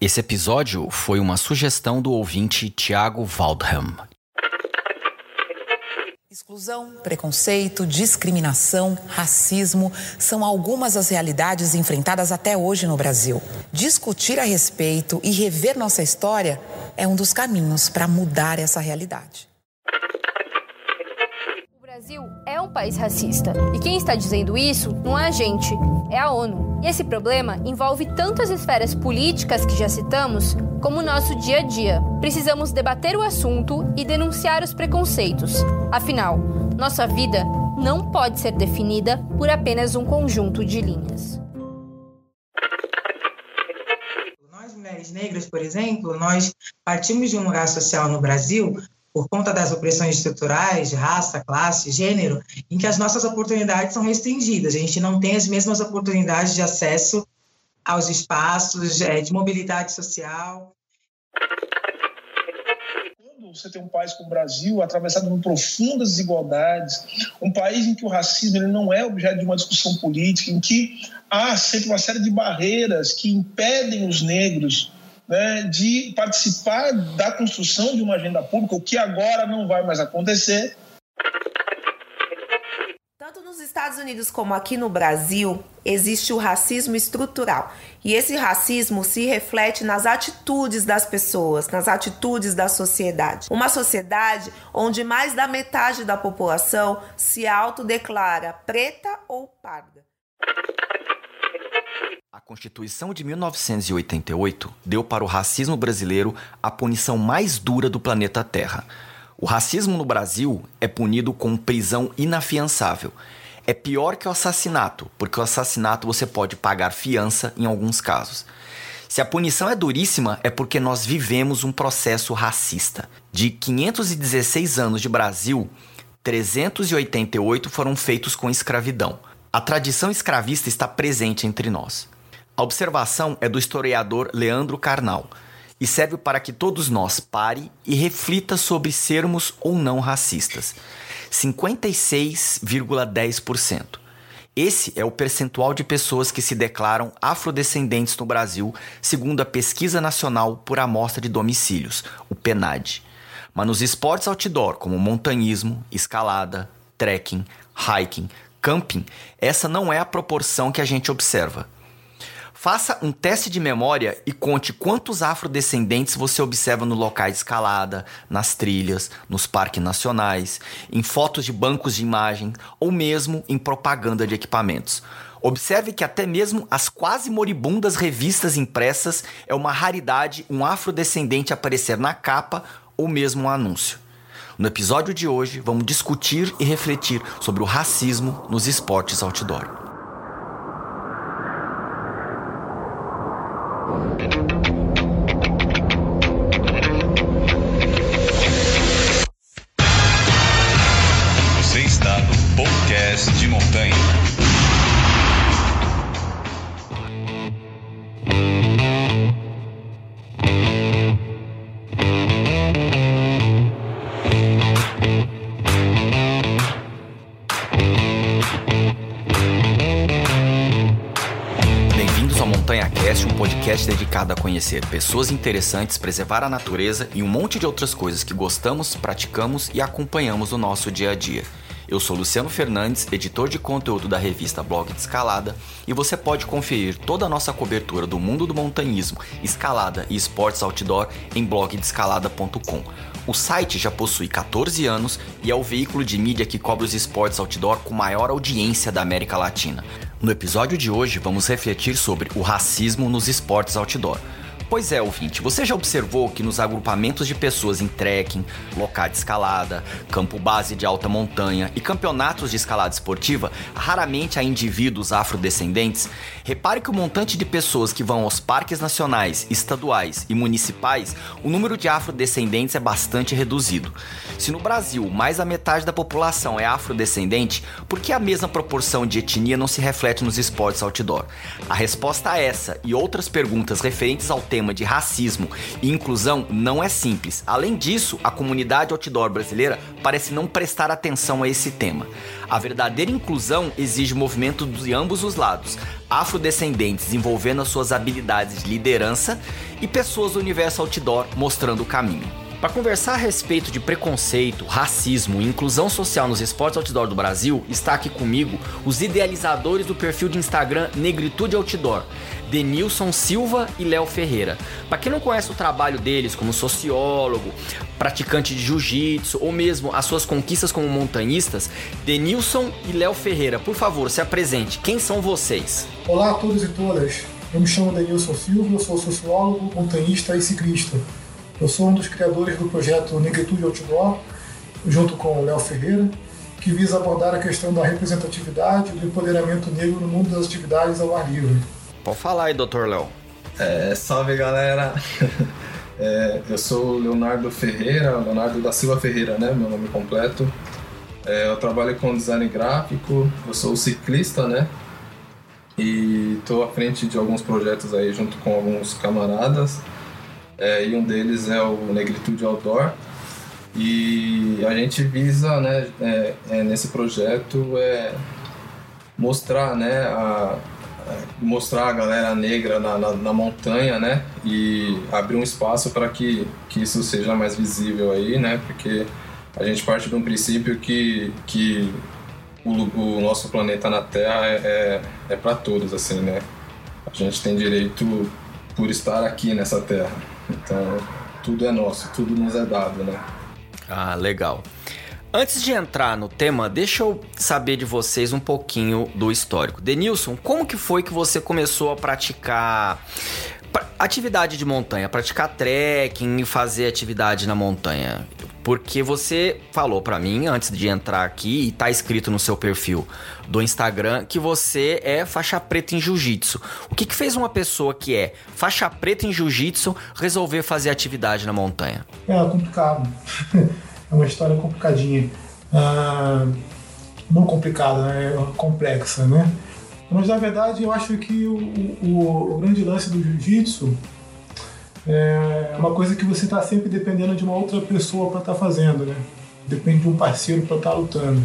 Esse episódio foi uma sugestão do ouvinte Tiago Waldham. Exclusão, preconceito, discriminação, racismo são algumas das realidades enfrentadas até hoje no Brasil. Discutir a respeito e rever nossa história é um dos caminhos para mudar essa realidade. Brasil é um país racista. E quem está dizendo isso não é a gente, é a ONU. E esse problema envolve tanto as esferas políticas que já citamos, como o nosso dia a dia. Precisamos debater o assunto e denunciar os preconceitos. Afinal, nossa vida não pode ser definida por apenas um conjunto de linhas. Nós, mulheres negras, por exemplo, nós partimos de um lugar social no Brasil por conta das opressões estruturais de raça, classe, gênero, em que as nossas oportunidades são restringidas. A gente não tem as mesmas oportunidades de acesso aos espaços é, de mobilidade social. Quando você tem um país como o Brasil, atravessado por profundas desigualdades, um país em que o racismo ele não é objeto de uma discussão política, em que há sempre uma série de barreiras que impedem os negros né, de participar da construção de uma agenda pública, o que agora não vai mais acontecer. Tanto nos Estados Unidos como aqui no Brasil, existe o racismo estrutural. E esse racismo se reflete nas atitudes das pessoas, nas atitudes da sociedade. Uma sociedade onde mais da metade da população se autodeclara preta ou parda. A Constituição de 1988 deu para o racismo brasileiro a punição mais dura do planeta Terra. O racismo no Brasil é punido com prisão inafiançável. É pior que o assassinato, porque o assassinato você pode pagar fiança em alguns casos. Se a punição é duríssima, é porque nós vivemos um processo racista. De 516 anos de Brasil, 388 foram feitos com escravidão. A tradição escravista está presente entre nós. A observação é do historiador Leandro Carnal e serve para que todos nós pare e reflita sobre sermos ou não racistas. 56,10%. Esse é o percentual de pessoas que se declaram afrodescendentes no Brasil, segundo a Pesquisa Nacional por Amostra de Domicílios, o PNAD. Mas nos esportes outdoor, como montanhismo, escalada, trekking, hiking, camping, essa não é a proporção que a gente observa. Faça um teste de memória e conte quantos afrodescendentes você observa no local de escalada, nas trilhas, nos parques nacionais, em fotos de bancos de imagem ou mesmo em propaganda de equipamentos. Observe que até mesmo as quase moribundas revistas impressas é uma raridade um afrodescendente aparecer na capa ou mesmo um anúncio. No episódio de hoje, vamos discutir e refletir sobre o racismo nos esportes outdoor. Dedicado a conhecer pessoas interessantes, preservar a natureza e um monte de outras coisas que gostamos, praticamos e acompanhamos no nosso dia a dia. Eu sou Luciano Fernandes, editor de conteúdo da revista Blog de Escalada, e você pode conferir toda a nossa cobertura do mundo do montanhismo, escalada e esportes outdoor em blogdescalada.com. O site já possui 14 anos e é o veículo de mídia que cobre os esportes outdoor com maior audiência da América Latina. No episódio de hoje, vamos refletir sobre o racismo nos esportes outdoor. Pois é, ouvinte, você já observou que nos agrupamentos de pessoas em trekking, locais de escalada, campo base de alta montanha e campeonatos de escalada esportiva, raramente há indivíduos afrodescendentes? Repare que o montante de pessoas que vão aos parques nacionais, estaduais e municipais, o número de afrodescendentes é bastante reduzido. Se no Brasil mais da metade da população é afrodescendente, por que a mesma proporção de etnia não se reflete nos esportes outdoor? A resposta a essa e outras perguntas referentes ao tema tema de racismo e inclusão não é simples. Além disso, a comunidade outdoor brasileira parece não prestar atenção a esse tema. A verdadeira inclusão exige movimento de ambos os lados, afrodescendentes envolvendo as suas habilidades de liderança e pessoas do universo outdoor mostrando o caminho. Para conversar a respeito de preconceito, racismo e inclusão social nos esportes outdoor do Brasil, está aqui comigo os idealizadores do perfil de Instagram Negritude Outdoor, Denilson Silva e Léo Ferreira. Para quem não conhece o trabalho deles como sociólogo, praticante de jiu-jitsu ou mesmo as suas conquistas como montanhistas, Denilson e Léo Ferreira, por favor, se apresente. Quem são vocês? Olá a todos e todas. Eu me chamo Denilson Silva, eu sou sociólogo, montanhista e ciclista. Eu sou um dos criadores do projeto Negritude Outdoor, junto com o Léo Ferreira, que visa abordar a questão da representatividade e do empoderamento negro no mundo das atividades ao ar livre. Pode falar aí, Dr. Léo. É, salve galera! É, eu sou o Leonardo Ferreira, Leonardo da Silva Ferreira, né? Meu nome completo. É, eu trabalho com design gráfico, eu sou ciclista, né? E estou à frente de alguns projetos aí junto com alguns camaradas é, e um deles é o Negritude Outdoor. E a gente visa, né, é, é, nesse projeto, é mostrar, né, a, mostrar a galera negra na, na, na, montanha, né, e abrir um espaço para que, que isso seja mais visível aí, né, porque a gente parte de um princípio que, que o, o nosso planeta na Terra é, é, é para todos, assim, né, a gente tem direito por estar aqui nessa Terra. Então, tudo é nosso, tudo nos é dado, né? Ah, legal. Antes de entrar no tema, deixa eu saber de vocês um pouquinho do histórico. Denilson, como que foi que você começou a praticar atividade de montanha, praticar trekking e fazer atividade na montanha? Porque você falou para mim antes de entrar aqui e tá escrito no seu perfil do Instagram que você é faixa preta em jiu-jitsu. O que, que fez uma pessoa que é faixa preta em jiu-jitsu resolver fazer atividade na montanha? É complicado. é uma história complicadinha. Ah, não complicada, né? é complexa, né? Mas na verdade eu acho que o, o, o grande lance do jiu-jitsu é uma coisa que você está sempre dependendo de uma outra pessoa para estar tá fazendo, né? Depende de um parceiro para estar tá lutando.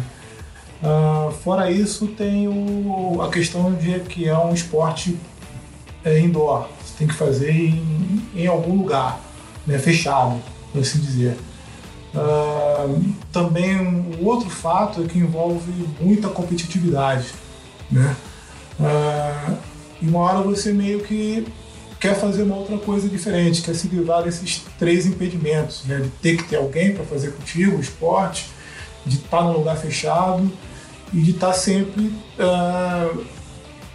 Uh, fora isso, tem o, a questão de que é um esporte é, indoor. Você tem que fazer em, em algum lugar, né? fechado, por assim dizer. Também um outro fato é que envolve muita competitividade, né? Uh, e uma hora você meio que quer fazer uma outra coisa diferente, quer se livrar desses três impedimentos, né? de ter que ter alguém para fazer contigo o esporte, de estar tá num lugar fechado e de estar tá sempre uh,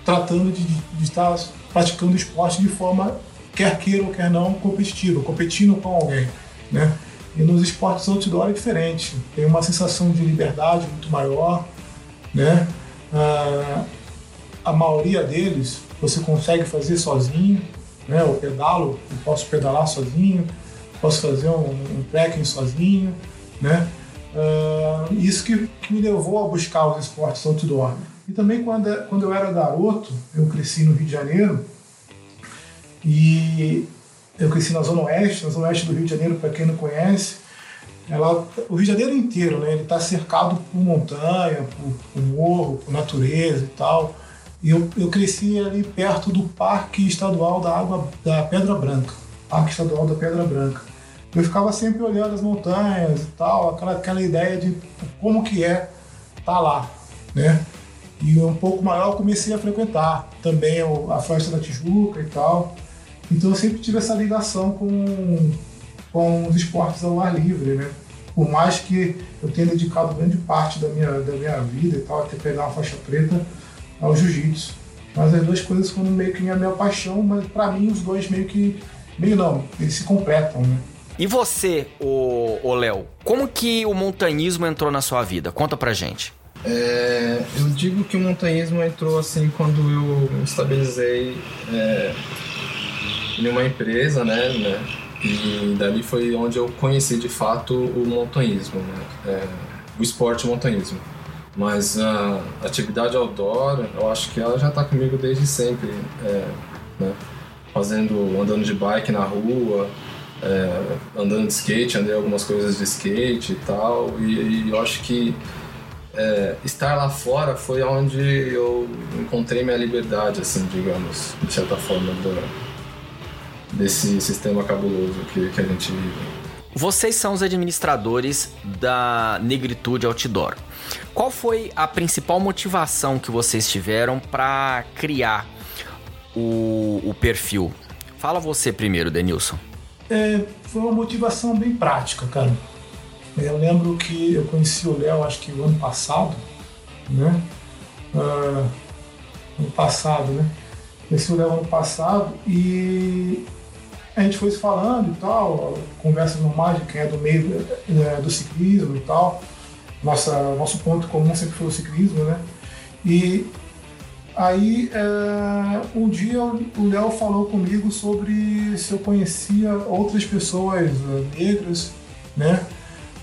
tratando de, estar praticando o esporte de forma, quer queira ou quer não, competitiva, competindo com alguém. Né? E nos esportes outdoor é diferente, tem uma sensação de liberdade muito maior, né? Uh, a maioria deles você consegue fazer sozinho, né? Eu pedalo, eu posso pedalar sozinho, posso fazer um, um trekking sozinho, né? Uh, isso que, que, me levou a buscar os esportes outdoor. E também quando, quando eu era garoto, eu cresci no Rio de Janeiro e eu cresci na Zona Oeste, na Zona Oeste do Rio de Janeiro, para quem não conhece, ela, o Rio de Janeiro inteiro, né, ele está cercado por montanha, por, por morro, por natureza e tal. E eu, eu cresci ali perto do Parque Estadual da Água da Pedra Branca, Parque Estadual da Pedra Branca. Eu ficava sempre olhando as montanhas e tal, aquela, aquela ideia de como que é estar tá lá, né? E um pouco maior eu comecei a frequentar também a Floresta da Tijuca e tal. Então eu sempre tive essa ligação com, com os esportes ao ar livre, né? Por mais que eu tenha dedicado grande parte da minha, da minha vida e tal, até pegar uma faixa preta, ao jiu-jitsu. Mas as duas coisas foram meio que a minha paixão, mas para mim os dois meio que. meio não, eles se completam, né? E você, o Léo, como que o montanhismo entrou na sua vida? Conta pra gente. É, eu digo que o montanhismo entrou assim quando eu me estabilizei é, em uma empresa, né, né, E dali foi onde eu conheci de fato o montanhismo, né, é, o esporte montanhismo. Mas a atividade outdoor, eu acho que ela já está comigo desde sempre. É, né? fazendo, andando de bike na rua, é, andando de skate, andei algumas coisas de skate e tal, e, e eu acho que é, estar lá fora foi onde eu encontrei minha liberdade, assim, digamos, de certa forma, do, desse sistema cabuloso que, que a gente vive. Vocês são os administradores da Negritude Outdoor. Qual foi a principal motivação que vocês tiveram para criar o, o, perfil? Fala você primeiro, Denilson. É, foi uma motivação bem prática, cara. Eu lembro que eu conheci o Léo, acho que o ano passado, né? Uh, ano passado, né? Conheci o Léo ano passado e a gente foi se falando e tal, conversas normais de quem é do meio é, do ciclismo e tal. Nossa, nosso ponto comum sempre foi o ciclismo, né? E aí é, um dia o Léo falou comigo sobre se eu conhecia outras pessoas negras, né?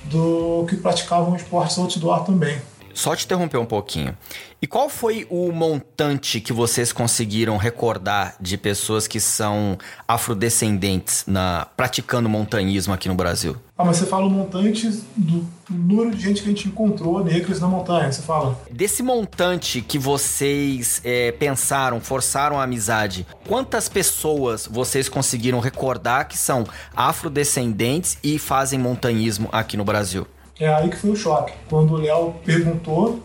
Do que praticavam esportes outdoor também. Só te interromper um pouquinho. E qual foi o montante que vocês conseguiram recordar de pessoas que são afrodescendentes na praticando montanhismo aqui no Brasil? Ah, mas você fala o montante do número de gente que a gente encontrou negros na montanha, você fala? Desse montante que vocês é, pensaram, forçaram a amizade, quantas pessoas vocês conseguiram recordar que são afrodescendentes e fazem montanhismo aqui no Brasil? É aí que foi o choque. Quando o Léo perguntou,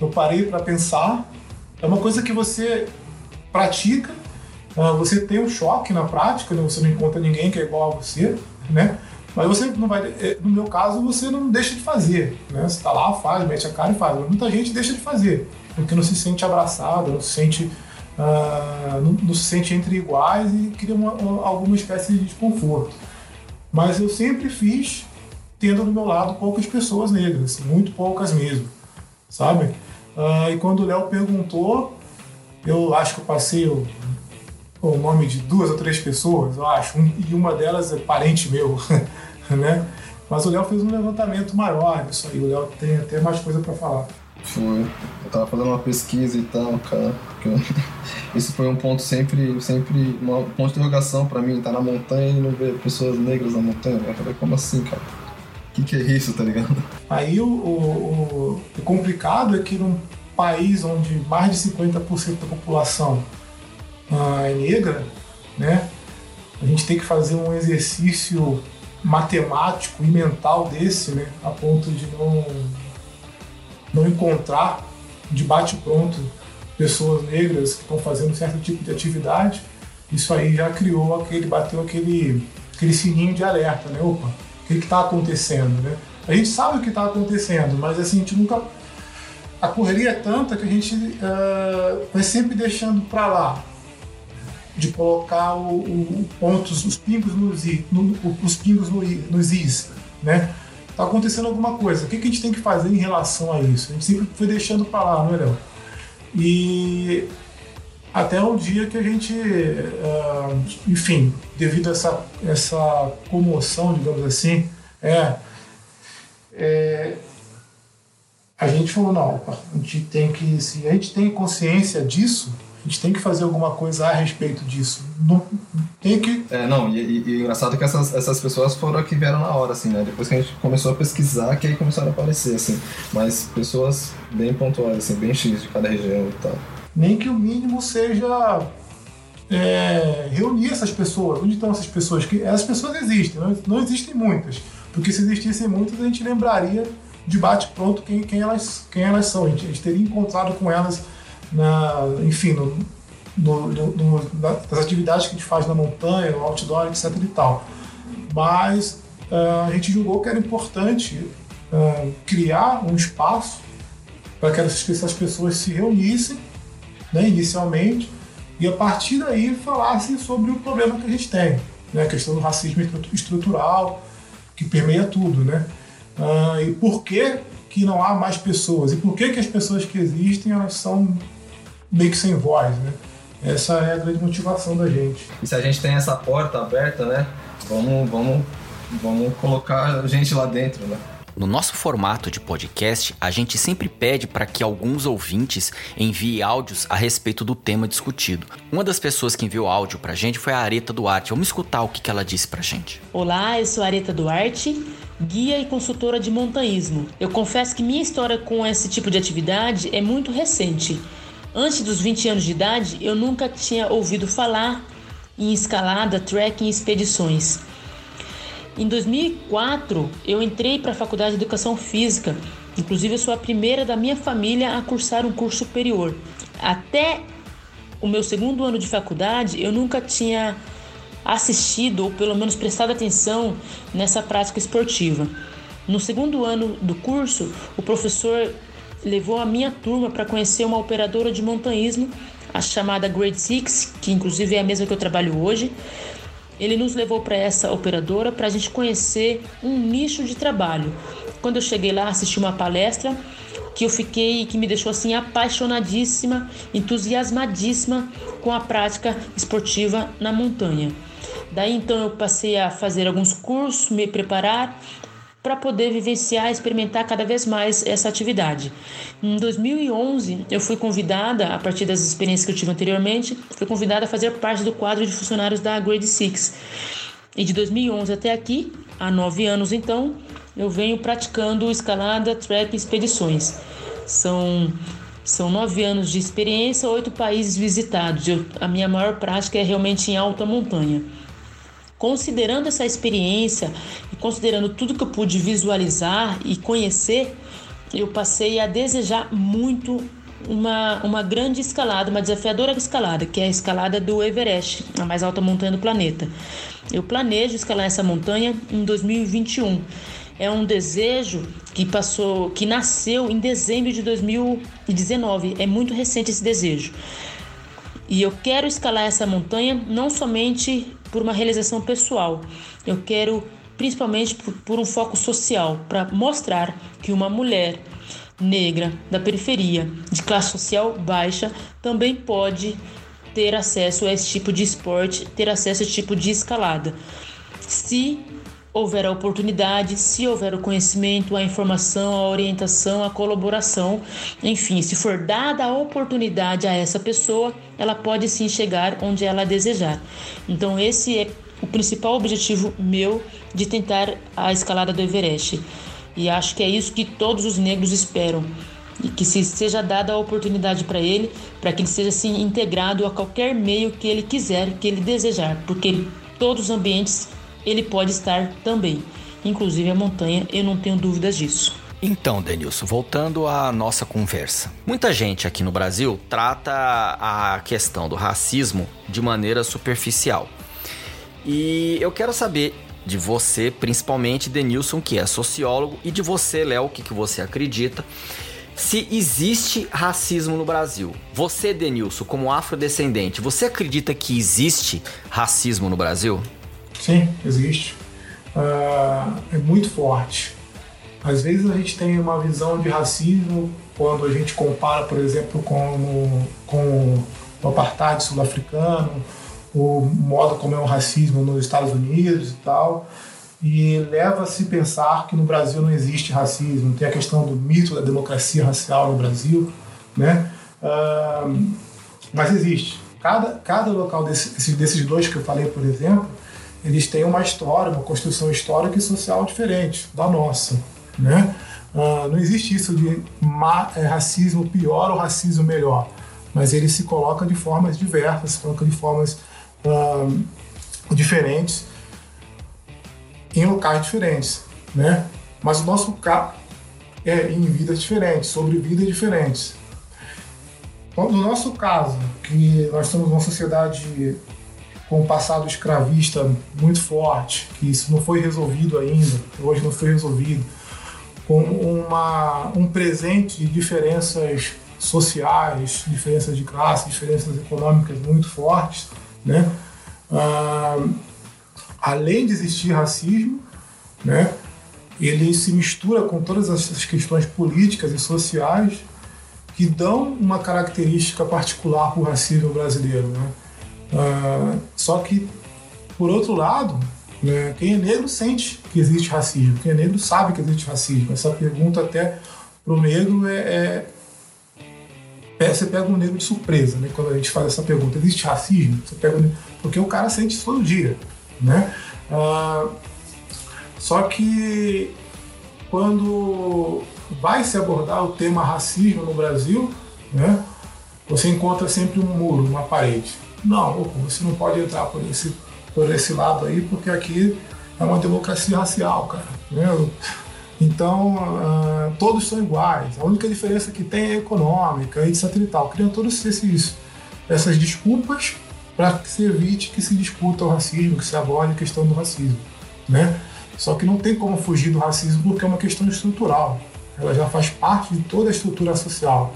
eu parei para pensar. É uma coisa que você pratica, ah, você tem um choque na prática, né? você não encontra ninguém que é igual a você, né? Mas você não vai, é, no meu caso, você não deixa de fazer, né? Você está lá, faz, mete a cara e faz. Mas muita gente deixa de fazer, porque não se sente abraçado, não se sente, uh, não, não, se sente entre iguais e cria uma, alguma espécie de desconforto. Mas eu sempre fiz tendo do meu lado poucas pessoas negras, muito poucas mesmo, sabe? Uh, e quando o Léo perguntou, eu acho que eu passei o, o, nome de duas ou três pessoas, eu acho, um, e uma delas é parente meu, né? Mas o Léo fez um levantamento maior disso aí, o Léo tem até mais coisa para falar. Foi. Eu tava fazendo uma pesquisa e tal, cara. Eu... Isso foi um ponto sempre, sempre, um ponto de interrogação para mim, tá na montanha e não ver pessoas negras na montanha. Eu falei, como assim, cara? Que, que, é isso, tá ligado? Aí o, o, o, complicado é que num país onde mais de 50% da população ah, é negra, né? A gente tem que fazer um exercício matemático e mental desse, né? A ponto de não, não encontrar de bate-pronto pessoas negras que estão fazendo certo tipo de atividade. Isso aí já criou aquele, bateu aquele, aquele sininho de alerta, né? Opa, que está acontecendo, né? A gente sabe o que está acontecendo, mas assim, a gente nunca. A correria é tanta que a gente uh, vai sempre deixando para lá de colocar o, o, pontos, os pingos nos, no, os pingos no, nos is, né? Tá acontecendo alguma coisa. O que, que a gente tem que fazer em relação a isso? A gente sempre foi deixando para lá, não é, Léo? E até um dia que a gente, uh, enfim, devido a essa, essa comoção, digamos assim, é, é, a gente falou, não, a gente tem que, se a gente tem consciência disso, a gente tem que fazer alguma coisa a respeito disso. Não, tem que. É, não, e, e, e engraçado é que essas, essas pessoas foram que vieram na hora, assim, né? Depois que a gente começou a pesquisar, que aí começaram a aparecer, assim. Mas pessoas bem pontuais, assim, bem X de cada região e tal nem que o mínimo seja é, reunir essas pessoas. Onde estão essas pessoas? Que essas pessoas existem, não, não existem muitas. Porque se existissem muitas, a gente lembraria de bate-pronto quem, quem, elas, quem elas são. A gente, a gente, teria encontrado com elas, na, enfim, no, no, no, nas atividades que a gente faz na montanha, no outdoor, etc. e tal. Mas uh, a gente julgou que era importante uh, criar um espaço para que essas pessoas se reunissem né, inicialmente, e a partir daí falasse sobre o problema que a gente tem, né, a questão do racismo estrutural, que permeia tudo, né? Uh, e por que, que não há mais pessoas? E por que, que as pessoas que existem elas são meio que sem voz, né? Essa é a grande motivação da gente. E se a gente tem essa porta aberta, né? Vamos, vamos, vamos colocar a gente lá dentro, né? No nosso formato de podcast, a gente sempre pede para que alguns ouvintes enviem áudios a respeito do tema discutido. Uma das pessoas que enviou áudio para a gente foi a Areta Duarte. Vamos escutar o que ela disse para a gente. Olá, eu sou a Areta Duarte, guia e consultora de montanhismo. Eu confesso que minha história com esse tipo de atividade é muito recente. Antes dos 20 anos de idade, eu nunca tinha ouvido falar em escalada, trekking e expedições. Em 2004, eu entrei para a Faculdade de Educação Física. Inclusive, eu sou a primeira da minha família a cursar um curso superior. Até o meu segundo ano de faculdade, eu nunca tinha assistido ou pelo menos prestado atenção nessa prática esportiva. No segundo ano do curso, o professor levou a minha turma para conhecer uma operadora de montanhismo, a chamada Grade Six, que inclusive é a mesma que eu trabalho hoje. Ele nos levou para essa operadora para a gente conhecer um nicho de trabalho. Quando eu cheguei lá, assisti uma palestra que eu fiquei, que me deixou assim apaixonadíssima, entusiasmadíssima com a prática esportiva na montanha. Daí então eu passei a fazer alguns cursos, me preparar para poder vivenciar experimentar cada vez mais essa atividade. Em 2011, eu fui convidada, a partir das experiências que eu tive anteriormente, fui convidada a fazer parte do quadro de funcionários da Grade Six. E de 2011 até aqui, há nove anos então, eu venho praticando escalada, trek e expedições. São são nove anos de experiência, oito países visitados. Eu, a minha maior prática é realmente em alta montanha. Considerando essa experiência e considerando tudo que eu pude visualizar e conhecer, eu passei a desejar muito uma, uma grande escalada, uma desafiadora escalada, que é a escalada do Everest, a mais alta montanha do planeta. Eu planejo escalar essa montanha em 2021. É um desejo que passou, que nasceu em dezembro de 2019. É muito recente esse desejo. E eu quero escalar essa montanha não somente por uma realização pessoal, eu quero principalmente por, por um foco social, para mostrar que uma mulher negra da periferia, de classe social baixa, também pode ter acesso a esse tipo de esporte, ter acesso a esse tipo de escalada. Se houver a oportunidade, se houver o conhecimento, a informação, a orientação, a colaboração, enfim, se for dada a oportunidade a essa pessoa, ela pode sim chegar onde ela desejar. Então, esse é o principal objetivo meu de tentar a escalada do Everest. E acho que é isso que todos os negros esperam. E que se seja dada a oportunidade para ele, para que ele seja assim integrado a qualquer meio que ele quiser, que ele desejar, porque todos os ambientes ele pode estar também. Inclusive a montanha, eu não tenho dúvidas disso. Então, Denilson, voltando à nossa conversa. Muita gente aqui no Brasil trata a questão do racismo de maneira superficial. E eu quero saber de você, principalmente Denilson, que é sociólogo, e de você, Léo, o que, que você acredita, se existe racismo no Brasil. Você, Denilson, como afrodescendente, você acredita que existe racismo no Brasil? Sim, existe. Uh, é muito forte. Às vezes a gente tem uma visão de racismo quando a gente compara, por exemplo, com, com o apartheid sul-africano, o modo como é o racismo nos Estados Unidos e tal, e leva a se pensar que no Brasil não existe racismo. Tem a questão do mito da democracia racial no Brasil, né? Uh, mas existe. Cada, cada local desse, desses dois que eu falei, por exemplo, eles têm uma história, uma construção histórica e social diferente da nossa, né? Uh, não existe isso de é, racismo pior ou racismo melhor, mas ele se coloca de formas diversas, se coloca de formas uh, diferentes em locais diferentes, né? Mas o nosso caso é em vidas diferentes, sobre vidas diferentes. No nosso caso, que nós estamos numa sociedade com um passado escravista muito forte, que isso não foi resolvido ainda, hoje não foi resolvido, com uma, um presente de diferenças sociais, diferenças de classe, diferenças econômicas muito fortes, né? Ah, além de existir racismo, né? ele se mistura com todas essas questões políticas e sociais que dão uma característica particular para o racismo brasileiro. Né? Uh, só que, por outro lado, Né? Quem é negro sente que existe racismo, quem é negro sabe que existe racismo. Essa pergunta até para o negro é, é, é, Você pega um negro de surpresa, né? Quando a gente faz essa pergunta, existe racismo? Você pega, porque o cara sente isso todo dia, né? Ah, só que quando vai se abordar o tema racismo no Brasil, né? Você encontra sempre um muro, uma parede. Não, você não pode entrar por esse por esse lado aí, porque aqui é uma democracia racial, cara. Né? Então, uh, todos são iguais. A única diferença que tem é econômica, etc e tal. Criam todas essas desculpas para que se evite que se discuta o racismo, que se aborde a questão do racismo, né? Só que não tem como fugir do racismo porque é uma questão estrutural. Ela já faz parte de toda a estrutura social.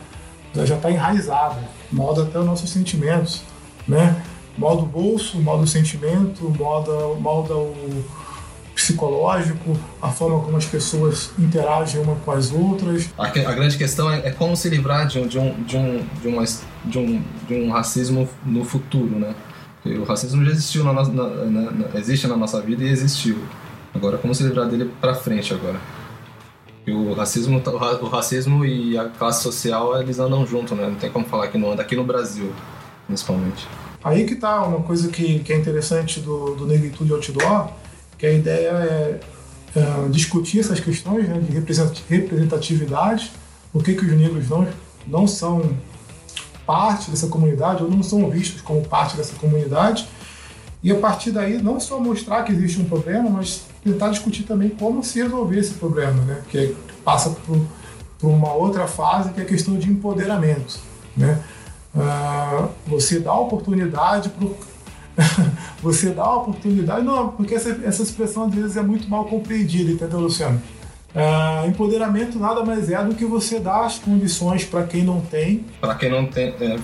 Ela já está enraizada, molda até os nossos sentimentos, né? molda o bolso, molda o sentimento, molda, molda o psicológico, a forma como as pessoas interagem uma com as outras. A, a grande questão é, é, como se livrar de um, de, um, de, um, de, uma, de, um, de um racismo no futuro, né? Porque o racismo já existiu na, na, na, na, existe na nossa vida e existiu. Agora, como se livrar dele para frente agora? O racismo, o racismo e a classe social eles andam junto, né? Não tem como falar que não anda aqui no Brasil, principalmente. Aí que tá uma coisa que, que é interessante do, do Negritude Outdoor, que a ideia é, é discutir essas questões né, de representatividade, por que, que os negros não, não são parte dessa comunidade ou não são vistos como parte dessa comunidade, e a partir daí não só mostrar que existe um problema, mas tentar discutir também como se resolver esse problema, né? que passa por, por uma outra fase que é a questão de empoderamento. Né? Uh, você dá oportunidade para você dá oportunidade, não, porque essa, essa expressão às vezes é muito mal compreendida, entendeu, Luciano? Uh, empoderamento nada mais é do que você dar as condições para quem não tem. Para quem não tem, é,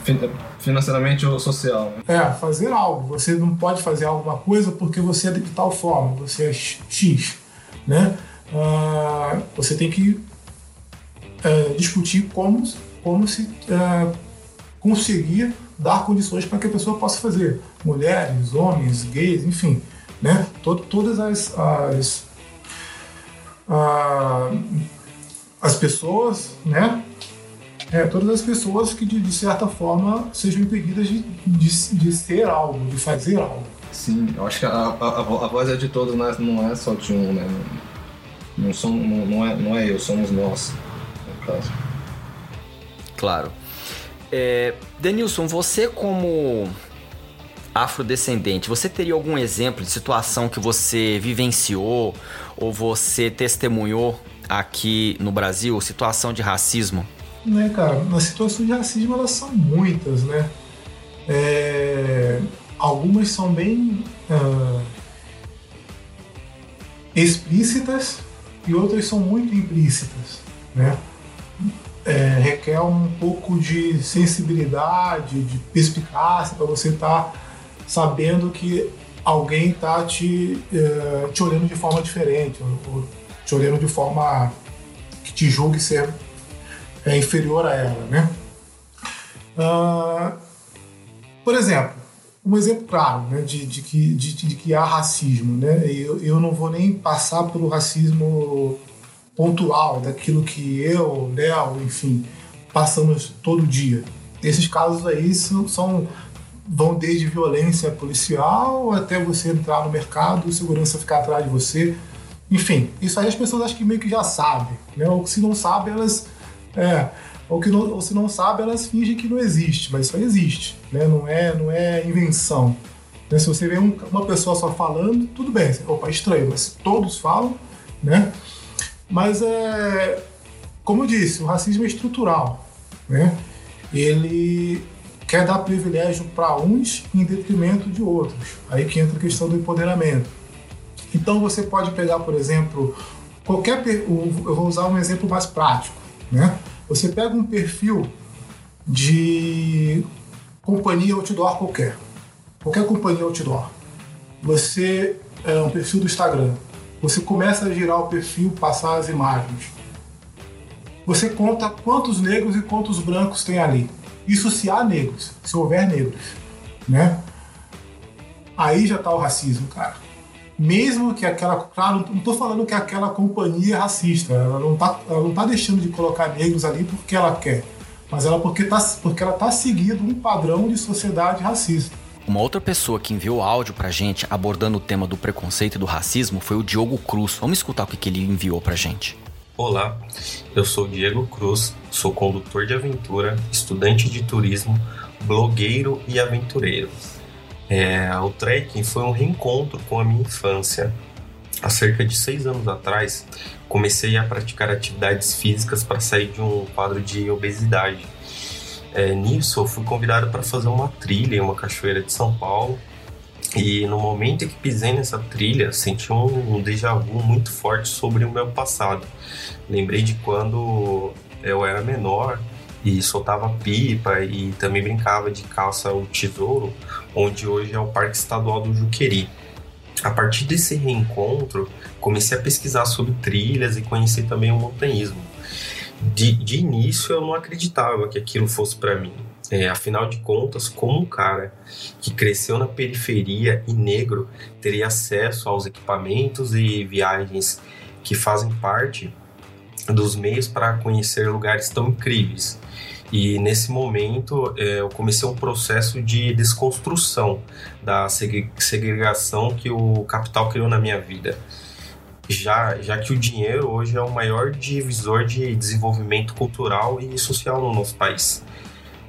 financeiramente ou social. Né? É, fazer algo. Você não pode fazer alguma coisa porque você é de tal forma, você é X. Né? Uh, você tem que uh, discutir como, como se conseguir dar condições para que a pessoa possa fazer. Mulheres, homens, gays, enfim, né? Todo, todas as, as, a, as pessoas, né? É, todas as pessoas que de, de, certa forma sejam impedidas de, de, de ser algo, de fazer algo. Sim, eu acho que a, a, a voz é de todos, não é, não é só de um, né? Não, são, não, não, é, não é eu, somos nós, no caso. Claro. É, Denilson, você como afrodescendente, você teria algum exemplo de situação que você vivenciou ou você testemunhou aqui no Brasil, situação de racismo? Né, cara, as situações de racismo elas são muitas, né? É, algumas são bem uh, explícitas e outras são muito implícitas, né? É, requer um pouco de sensibilidade, de perspicácia para você estar tá sabendo que alguém está te, é, te olhando de forma diferente, ou, ou, te olhando de forma que te julgue ser é, inferior a ela, né? Uh, por exemplo, um exemplo claro né, de, de, que, de, de que há racismo, né? Eu, eu não vou nem passar pelo racismo pontual daquilo que eu, Léo, enfim, passamos todo dia. Esses casos aí são, são vão desde violência policial até você entrar no mercado, segurança ficar atrás de você. Enfim, isso aí as pessoas acho que meio que já sabem, né? Ou se não sabem, elas é, ou que não, ou se não sabem, elas fingem que não existe, mas isso aí existe, né? Não é, não é invenção. Né? Se você vê um, uma pessoa só falando, tudo bem, opa, estranho, mas se todos falam, né? Mas é, como eu disse, o racismo é estrutural, né? Ele quer dar privilégio para uns em detrimento de outros. Aí que entra a questão do empoderamento. Então você pode pegar, por exemplo, qualquer eu vou usar um exemplo mais prático, né? Você pega um perfil de companhia outdoor qualquer, qualquer companhia outdoor. Você é um perfil do Instagram. Você começa a girar o perfil, passar as imagens. Você conta quantos negros e quantos brancos tem ali. Isso se há negros, se houver negros, né? Aí já está o racismo, cara. mesmo que aquela. Claro, não estou falando que aquela companhia é racista, ela não está ela não tá deixando de colocar negros ali porque ela quer, mas ela porque, tá, porque ela está seguindo um padrão de sociedade racista. Uma outra pessoa que enviou áudio pra gente abordando o tema do preconceito e do racismo foi o Diogo Cruz. Vamos escutar o que, que ele enviou pra gente. Olá, eu sou Diego Cruz, sou condutor de aventura, estudante de turismo, blogueiro e aventureiro. É, o trekking foi um reencontro com a minha infância. Há cerca de seis anos atrás, comecei a praticar atividades físicas para sair de um quadro de obesidade. É, nisso, eu fui convidado para fazer uma trilha em uma cachoeira de São Paulo. E no momento que pisei nessa trilha, senti um, um déjà vu muito forte sobre o meu passado. Lembrei de quando eu era menor e soltava pipa e também brincava de calça o tesouro, onde hoje é o Parque Estadual do Juqueri. A partir desse reencontro, comecei a pesquisar sobre trilhas e conheci também o montanhismo. De, de início, eu não acreditava que aquilo fosse para mim. É, afinal de contas, como um cara que cresceu na periferia e negro teria acesso aos equipamentos e viagens que fazem parte dos meios para conhecer lugares tão incríveis. E nesse momento é, eu comecei um processo de desconstrução da segregação que o capital criou na minha vida. Já, já que o dinheiro hoje é o maior divisor de desenvolvimento cultural e social no nosso país.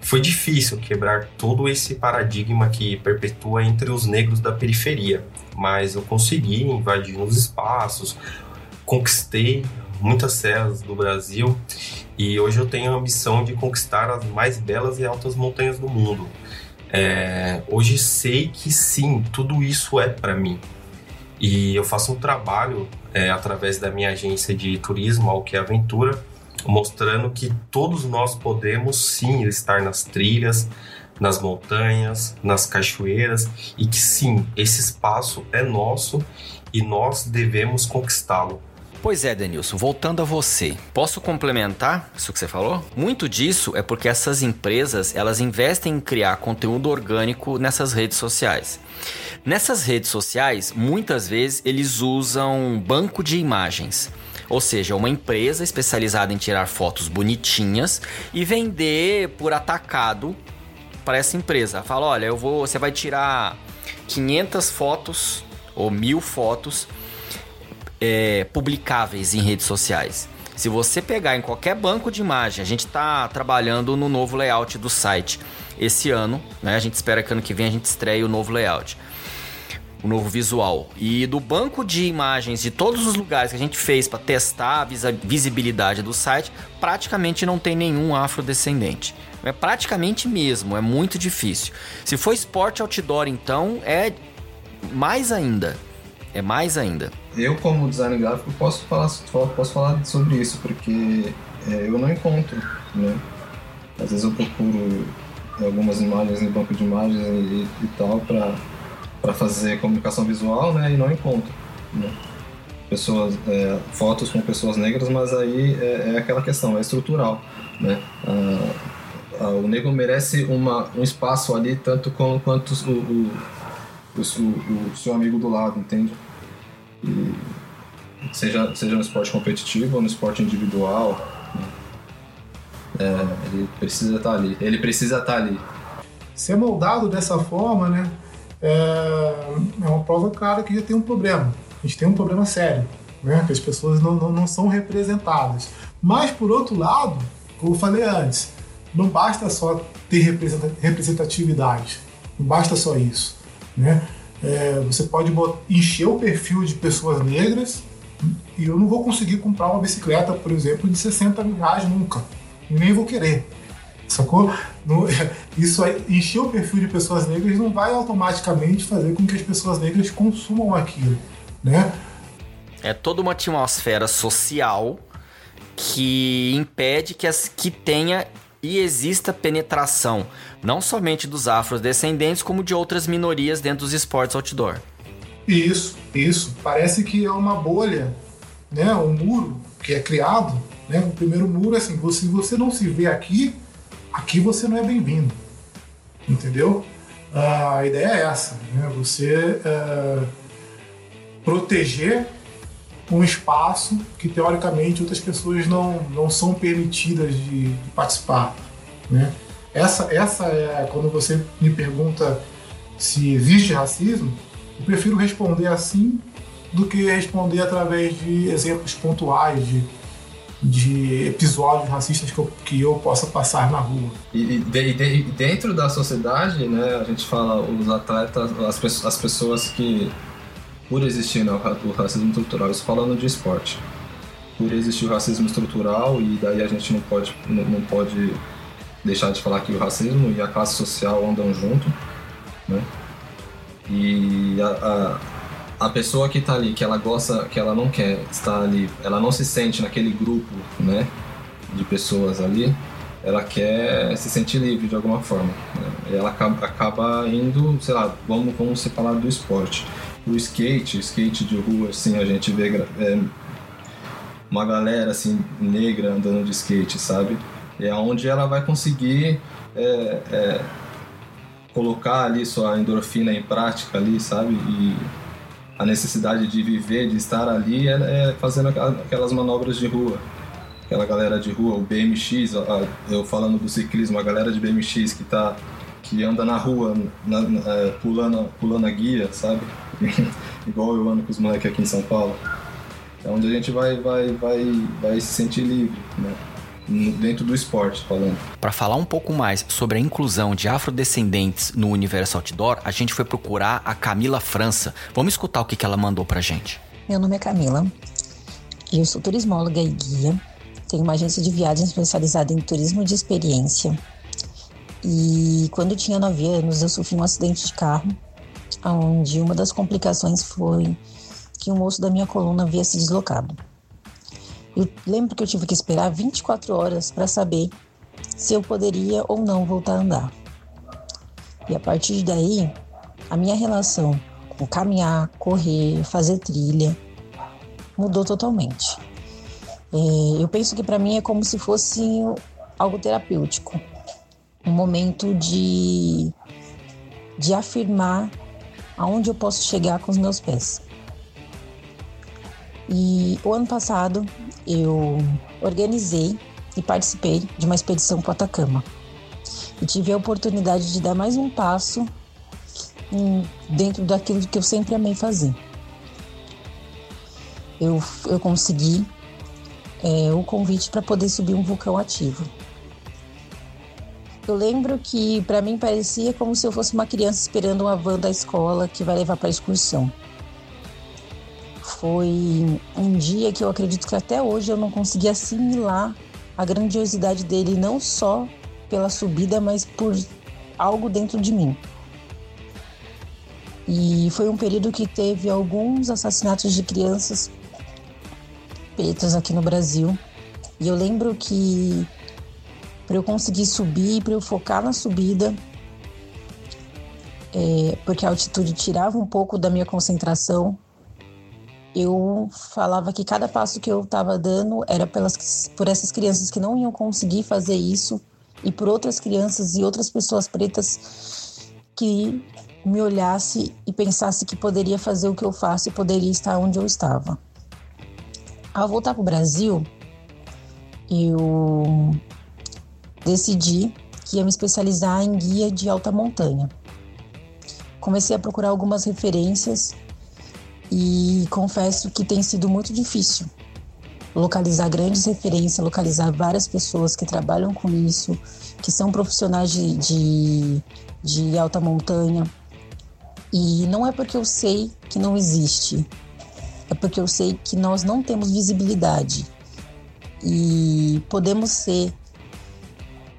Foi difícil quebrar todo esse paradigma que perpetua entre os negros da periferia, mas eu consegui invadir os espaços, conquistei muitas serras do Brasil e hoje eu tenho a missão de conquistar as mais belas e altas montanhas do mundo. É, hoje sei que sim, tudo isso é para mim. E eu faço um trabalho é, através da minha agência de turismo, ao que é Aventura, mostrando que todos nós podemos sim estar nas trilhas, nas montanhas, nas cachoeiras e que sim, esse espaço é nosso e nós devemos conquistá-lo. Pois é, Denilson, voltando a você, posso complementar isso que você falou? Muito disso é porque essas empresas, elas investem em criar conteúdo orgânico nessas redes sociais. Nessas redes sociais, muitas vezes eles usam banco de imagens. Ou seja, uma empresa especializada em tirar fotos bonitinhas e vender por atacado para essa empresa. Fala, olha, eu vou, você vai tirar 500 fotos ou mil fotos é, publicáveis em redes sociais. Se você pegar em qualquer banco de imagem, a gente está trabalhando no novo layout do site esse ano, né? A gente espera que ano que vem a gente estreie o novo layout, o novo visual. E do banco de imagens de todos os lugares que a gente fez para testar a visibilidade do site, praticamente não tem nenhum afrodescendente. É praticamente mesmo, é muito difícil. Se for esporte outdoor, então, é mais ainda. É mais ainda. Eu, como designer gráfico, posso falar, posso falar sobre isso, porque é, eu não encontro, né? Às vezes eu procuro algumas imagens no banco de imagens e, e tal para fazer comunicação visual, né? E não encontro, né? Pessoas, é, fotos com pessoas negras, mas aí é, é aquela questão, é estrutural, né? Ah, o negro merece uma, um espaço ali tanto como, quanto o, o o, o, o seu amigo do lado, entende? E seja, seja no esporte competitivo ou no esporte individual, né? é, ele precisa estar ali. Ele precisa estar ali. Ser moldado dessa forma, né, é, é uma prova clara que já tem um problema. A gente tem um problema sério, né, que as pessoas não, não, não são representadas. Mas, por outro lado, como eu falei antes, não basta só ter representatividade, não basta só isso. Né? É, você pode encher o perfil de pessoas negras e eu não vou conseguir comprar uma bicicleta, por exemplo, de 60 mil reais nunca. Nem vou querer. Sacou? Isso aí, encher o perfil de pessoas negras não vai automaticamente fazer com que as pessoas negras consumam aquilo, né? É toda uma atmosfera social que impede que, as, que tenha e exista penetração não somente dos afrodescendentes, como de outras minorias dentro dos esportes outdoor. Isso, isso. Parece que é uma bolha, né? um muro que é criado. Né? O primeiro muro é assim: se você não se vê aqui, aqui você não é bem-vindo. Entendeu? A ideia é essa: né? você uh, proteger um espaço que teoricamente outras pessoas não, não são permitidas de, de participar. Né? Essa, essa é quando você me pergunta se existe racismo, eu prefiro responder assim do que responder através de exemplos pontuais de, de episódios racistas que eu, que eu possa passar na rua. E, de, de, dentro da sociedade, né, a gente fala os atletas, as, as pessoas que por existir né, o racismo estrutural, isso falando de esporte, por existir o racismo estrutural e daí a gente não pode, não, não pode deixar de falar que o racismo e a classe social andam junto, né? E a, a, a pessoa que está ali, que ela gosta, que ela não quer estar ali, ela não se sente naquele grupo, né, de pessoas ali, ela quer se sentir livre de alguma forma. Né? E ela acaba, acaba indo, sei lá, vamos, vamos se falar do esporte o skate, skate de rua, assim, a gente vê é, uma galera assim negra andando de skate, sabe? É onde ela vai conseguir é, é, colocar ali sua endorfina em prática ali, sabe? E a necessidade de viver, de estar ali, é, é fazendo aquelas manobras de rua. Aquela galera de rua, o BMX, eu falando do ciclismo, a galera de BMX que tá que anda na rua, na, na, é, pulando, pulando a guia, sabe? Igual eu ando com os moleques aqui em São Paulo. É onde a gente vai, vai, vai, vai se sentir livre, né? Dentro do esporte falando. Para falar um pouco mais sobre a inclusão de afrodescendentes no universo outdoor, a gente foi procurar a Camila França. Vamos escutar o que, que ela mandou pra gente. Meu nome é Camila, eu sou turismóloga e guia. Tenho uma agência de viagens especializada em turismo de experiência e quando eu tinha 9 anos, eu sofri um acidente de carro, onde uma das complicações foi que um osso da minha coluna havia se deslocado. Eu lembro que eu tive que esperar 24 horas para saber se eu poderia ou não voltar a andar. E a partir daí, a minha relação com caminhar, correr, fazer trilha mudou totalmente. É, eu penso que para mim é como se fosse algo terapêutico um momento de, de afirmar aonde eu posso chegar com os meus pés. E o ano passado eu organizei e participei de uma expedição para o Atacama. E tive a oportunidade de dar mais um passo dentro daquilo que eu sempre amei fazer. Eu, eu consegui é, o convite para poder subir um vulcão ativo. Eu lembro que para mim parecia como se eu fosse uma criança esperando uma van da escola que vai levar para excursão. Foi um dia que eu acredito que até hoje eu não consegui assimilar a grandiosidade dele, não só pela subida, mas por algo dentro de mim. E foi um período que teve alguns assassinatos de crianças pretas aqui no Brasil. E eu lembro que para eu conseguir subir, para eu focar na subida, é, porque a altitude tirava um pouco da minha concentração. Eu falava que cada passo que eu estava dando era pelas, por essas crianças que não iam conseguir fazer isso e por outras crianças e outras pessoas pretas que me olhasse e pensasse que poderia fazer o que eu faço e poderia estar onde eu estava. Ao voltar para o Brasil, eu decidi que ia me especializar em guia de alta montanha. Comecei a procurar algumas referências e confesso que tem sido muito difícil localizar grandes referências, localizar várias pessoas que trabalham com isso, que são profissionais de, de, de alta montanha. E não é porque eu sei que não existe, é porque eu sei que nós não temos visibilidade e podemos ser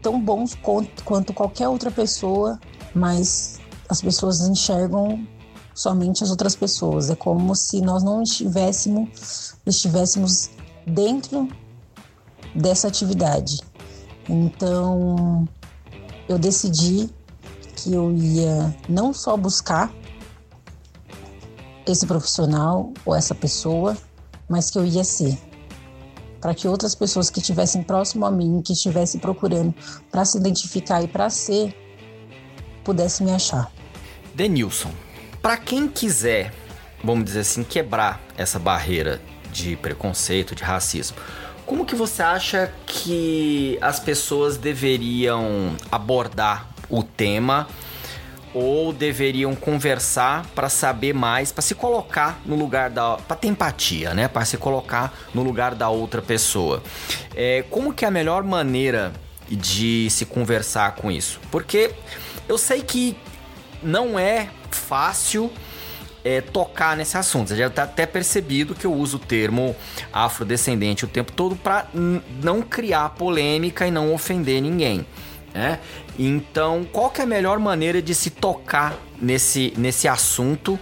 tão bons quanto, quanto qualquer outra pessoa, mas as pessoas enxergam somente as outras pessoas. É como se nós não estivéssemos, estivéssemos dentro dessa atividade. Então, eu decidi que eu ia não só buscar esse profissional ou essa pessoa, mas que eu ia ser para que outras pessoas que estivessem próximo a mim, que estivessem procurando para se identificar e para ser, pudessem me achar. Denilson, para quem quiser vamos dizer assim, quebrar essa barreira de preconceito, de racismo. Como que você acha que as pessoas deveriam abordar o tema ou deveriam conversar para saber mais, para se colocar no lugar da, para ter empatia, né? Para se colocar no lugar da outra pessoa. É, como que é a melhor maneira de se conversar com isso? Porque eu sei que não é fácil é, tocar nesse assunto. Você já está até percebido que eu uso o termo afrodescendente o tempo todo para não criar polêmica e não ofender ninguém. Né? Então, qual que é a melhor maneira de se tocar nesse, nesse assunto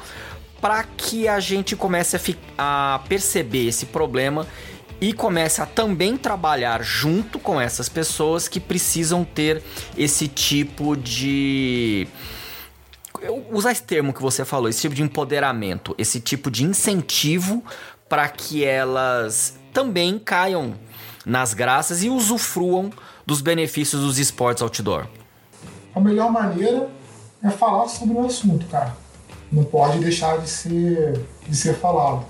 para que a gente comece a, a perceber esse problema e comece a também trabalhar junto com essas pessoas que precisam ter esse tipo de usar esse termo que você falou, esse tipo de empoderamento, esse tipo de incentivo para que elas também caiam nas graças e usufruam dos benefícios dos esportes outdoor? A melhor maneira é falar sobre o assunto, cara. Não pode deixar de ser, de ser falado,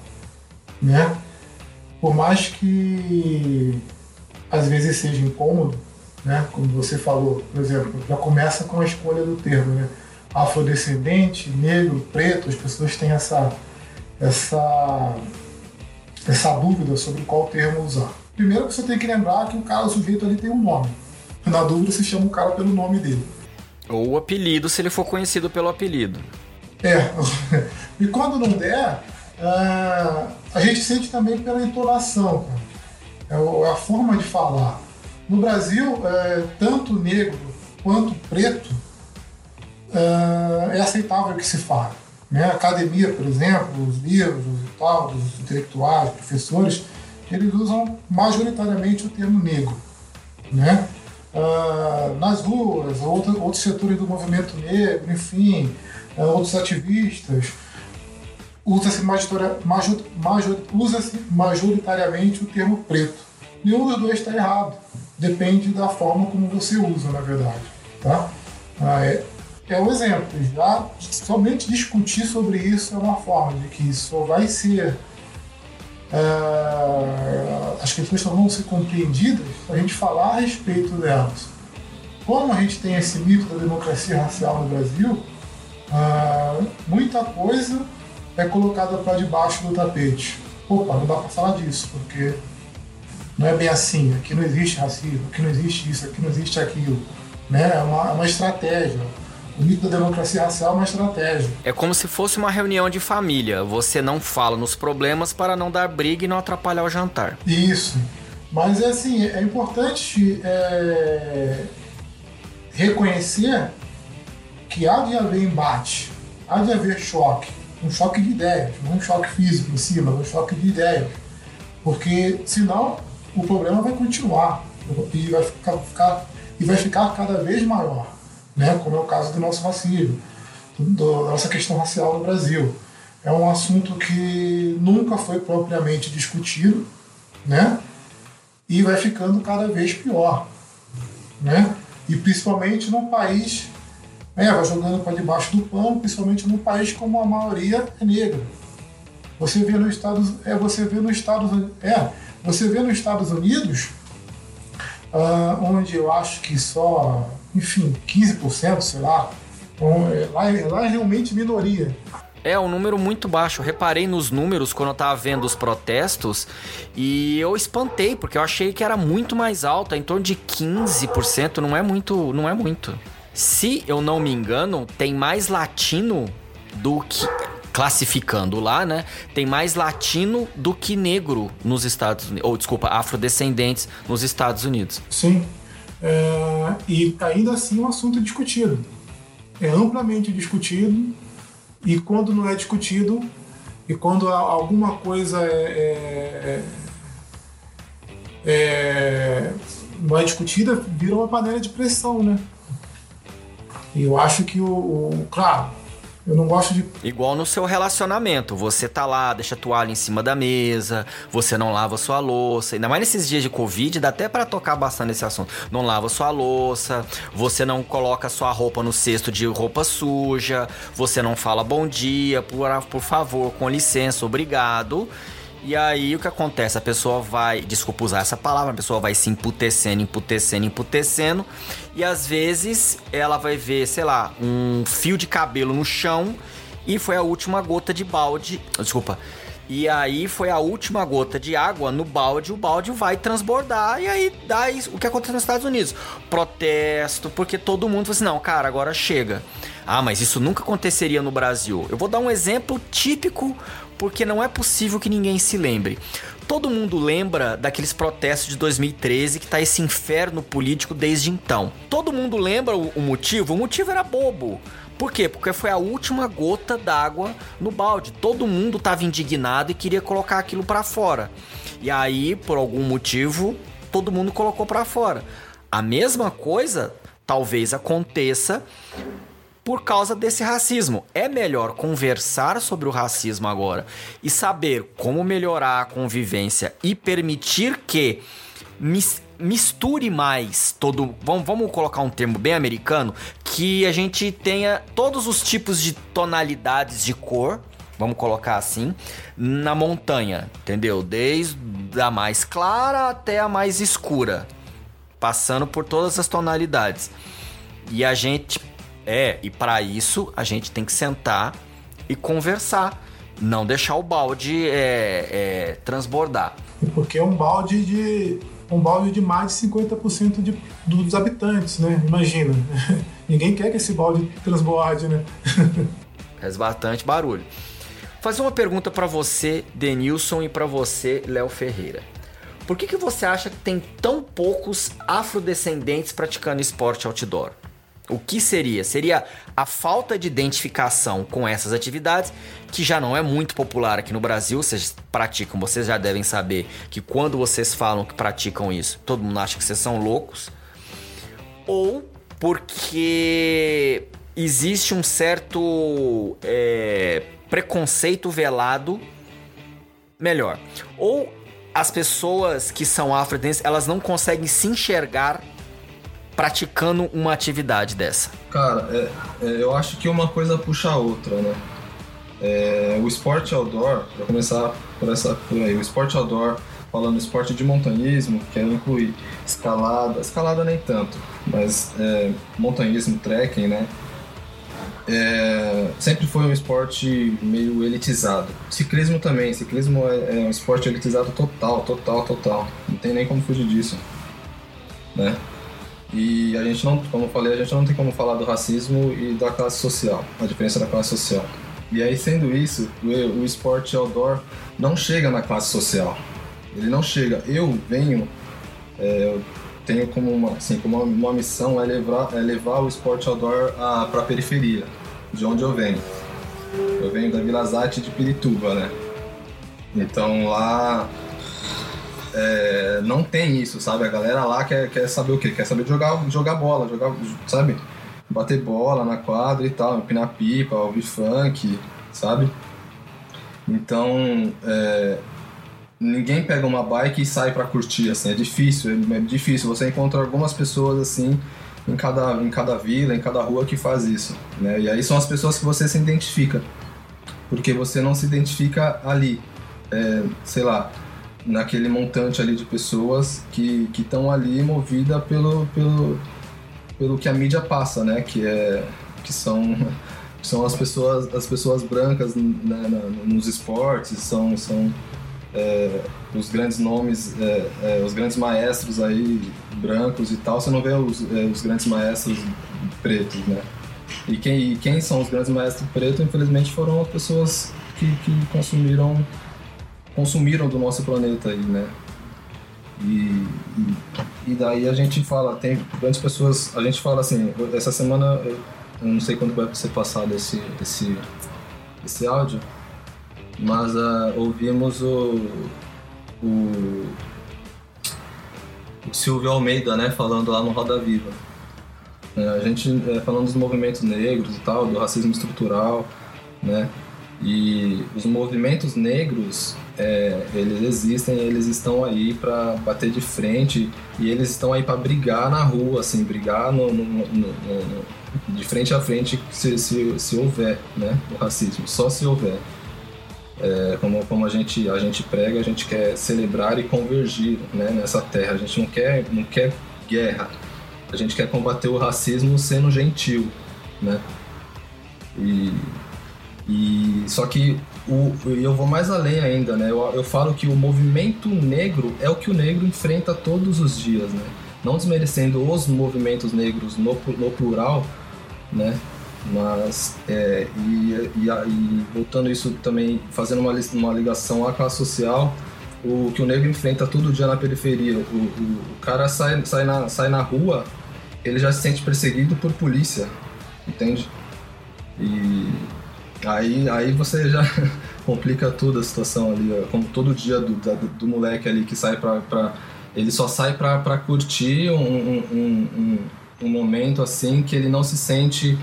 né? Por mais que às vezes seja incômodo, né? Como você falou, por exemplo, já começa com a escolha do termo, né? Afrodescendente, negro, preto, as pessoas têm essa, essa, essa dúvida sobre qual termo usar. Primeiro que você tem que lembrar que o cara, o sujeito ali tem um nome. Na dúvida, você chama o cara pelo nome dele. Ou o apelido, se ele for conhecido pelo apelido. É. E quando não der, uh, a gente sente também pela entonação, cara. É a forma de falar. No Brasil, é, tanto negro quanto preto uh, é aceitável que se fale. Né? A academia, por exemplo, os livros e tal, dos intelectuais, professores, eles usam majoritariamente o termo negro. Né? Uh, nas ruas, outro, outros setores do movimento negro, enfim, uh, outros ativistas, usa-se major, major, usa majoritariamente o termo preto. Nenhum dos dois está errado. Depende da forma como você usa, na verdade. Tá? Ah, é, é um exemplo. Já somente discutir sobre isso é uma forma de que isso vai ser. É, as questões só vão ser compreendidas se a gente falar a respeito delas. Como a gente tem esse mito da democracia racial no Brasil, é, muita coisa é colocada para debaixo do tapete. Opa, não dá para falar disso, porque não é bem assim. Aqui não existe racismo, aqui não existe isso, aqui não existe aquilo. Né? É uma, é uma estratégia o mito da democracia racial é uma estratégia. É como se fosse uma reunião de família. Você não fala nos problemas para não dar briga e não atrapalhar o jantar. Isso. Mas é assim, é importante é, reconhecer que há de haver embate, há de haver choque, um choque de ideias, não um choque físico em cima, um choque de ideias. Porque senão o problema vai continuar e vai ficar, ficar e vai ficar cada vez maior né? como é o caso do nosso racismo, da nossa questão racial no Brasil. É um assunto que nunca foi propriamente discutido, né? E vai ficando cada vez pior, né? E principalmente num país, né, vai jogando para debaixo do pano, principalmente num país como a maioria é negra. Você vê nos Estados, é, você vê nos Estados, é, você vê nos Estados Unidos, uh, onde eu acho que só enfim, 15%, sei lá. Então, é, lá, é, lá é realmente minoria. É um número muito baixo. Eu reparei nos números quando eu tava vendo os protestos e eu espantei, porque eu achei que era muito mais alta, em torno de 15%, não é muito, não é muito. Se eu não me engano, tem mais latino do que classificando lá, né? Tem mais latino do que negro nos Estados Unidos, ou desculpa, afrodescendentes nos Estados Unidos. Sim, é, e ainda assim é um assunto discutido. É amplamente discutido e quando não é discutido e quando alguma coisa é, é, é, não é discutida, vira uma panela de pressão, né? E eu acho que o, o claro, Eu não gosto de. Igual no seu relacionamento. Você tá lá, deixa a toalha em cima da mesa, você não lava sua louça. Ainda mais nesses dias de Covid, dá até para tocar bastante esse assunto. Não lava sua louça, você não coloca sua roupa no cesto de roupa suja, você não fala bom dia, por, por favor, com licença, obrigado. E aí o que acontece? A pessoa vai, desculpa usar essa palavra, a pessoa vai se emputecendo, emputecendo, emputecendo. E às vezes ela vai ver, sei lá, um fio de cabelo no chão e foi a última gota de balde. Desculpa. E aí foi a última gota de água no balde, o balde vai transbordar e aí dá isso, o que acontece nos Estados Unidos. Protesto, porque todo mundo fala assim, não, cara, agora chega. Ah, mas isso nunca aconteceria no Brasil. Eu vou dar um exemplo típico porque não é possível que ninguém se lembre. Todo mundo lembra daqueles protestos de 2013 que tá esse inferno político desde então. Todo mundo lembra o, o motivo? O motivo era bobo. Por quê? Porque foi a última gota d'água no balde. Todo mundo estava indignado e queria colocar aquilo para fora. E aí, por algum motivo, todo mundo colocou para fora. A mesma coisa talvez aconteça por causa desse racismo. É melhor conversar sobre o racismo agora e saber como melhorar a convivência e permitir que misture mais todo. Vamos, vamos colocar um termo bem americano, que a gente tenha todos os tipos de tonalidades de cor. Vamos colocar assim, na montanha, entendeu? Desde a mais clara até a mais escura, passando por todas as tonalidades. E a gente é, e para isso a gente tem que sentar e conversar. Não deixar o balde é, é, transbordar. Porque é um balde de. um balde de mais de 50% de, dos habitantes, né? Imagina. Ninguém quer que esse balde transborde, né? Faz bastante barulho. Fazer uma pergunta para você, Denilson, e para você, Léo Ferreira. Por que, que você acha que tem tão poucos afrodescendentes praticando esporte outdoor? O que seria? Seria a falta de identificação com essas atividades, que já não é muito popular aqui no Brasil. Vocês praticam, vocês já devem saber que quando vocês falam que praticam isso, todo mundo acha que vocês são loucos. Ou porque existe um certo é, preconceito velado. Melhor. Ou as pessoas que são afrodescendentes, elas não conseguem se enxergar praticando uma atividade dessa? Cara, é, é, eu acho que uma coisa puxa a outra, né? É, o esporte outdoor, para começar por, essa, por aí, o esporte outdoor, falando esporte de montanhismo, que inclui escalada, escalada nem tanto, mas é, montanhismo, trekking, né? É, sempre foi um esporte meio elitizado. Ciclismo também, ciclismo é, é, um esporte elitizado total, total, total. Não tem nem como fugir disso, né? E a gente não, como eu falei, a gente não tem como falar do racismo e da classe social, a diferença da classe social. E aí, sendo isso, o, esporte outdoor não chega na classe social. Ele não chega. Eu venho, é, eu tenho como uma, assim, como uma missão é levar, é levar o esporte outdoor para a periferia, de onde eu venho. Eu venho da Vila Zate de Pirituba, né? Então lá é, não tem isso, sabe? A galera lá quer, quer saber o quê? Quer saber jogar, jogar bola, jogar, sabe? Bater bola na quadra e tal, empinar pipa, ouvir funk, sabe? Então, é, ninguém pega uma bike e sai para curtir, assim, é difícil, é, é, difícil. Você encontra algumas pessoas assim em cada, em cada vila, em cada rua que faz isso, né? E aí são as pessoas que você se identifica, porque você não se identifica ali, é, sei lá, naquele montante ali de pessoas que estão ali movida pelo, pelo, pelo que a mídia passa, né? Que, é, que são, são as, pessoas, as pessoas brancas né, nos esportes, são, são é, os grandes nomes, é, é, os grandes maestros aí brancos e tal, você não vê os, é, os grandes maestros pretos, né? E quem, e quem são os grandes maestros pretos, infelizmente, foram as pessoas que, que consumiram consumiram do nosso planeta aí, né? E, e, e, daí a gente fala, tem grandes pessoas, a gente fala assim, essa semana, eu não sei quando vai ser passado esse, esse, esse áudio, mas uh, ouvimos o, o, o Silvio Almeida, né, falando lá no Roda Viva. É, a gente é, falando dos movimentos negros e tal, do racismo estrutural, né? E os movimentos negros, é, eles existem, eles estão aí para bater de frente e eles estão aí para brigar na rua, assim, brigar no, no, no, de frente a frente se, se, se houver, né, o racismo, só se houver. É, como, como a gente a gente prega, a gente quer celebrar e convergir, né, nessa terra. A gente não quer não quer guerra. A gente quer combater o racismo sendo gentil, né? E e só que o, eu vou mais além ainda, né? Eu, eu falo que o movimento negro é o que o negro enfrenta todos os dias, né? Não desmerecendo os movimentos negros no, no plural, né? Mas, é, e, e, e, voltando isso também, fazendo uma, uma ligação à classe social, o que o negro enfrenta todo dia na periferia. O, o, o cara sai, sai, na, sai na rua, ele já se sente perseguido por polícia, entende? E Aí, aí você já complica tudo a situação ali, como todo dia do, do, do moleque ali que sai pra. pra ele só sai pra, pra curtir um, um, um, um, momento assim que ele não se sente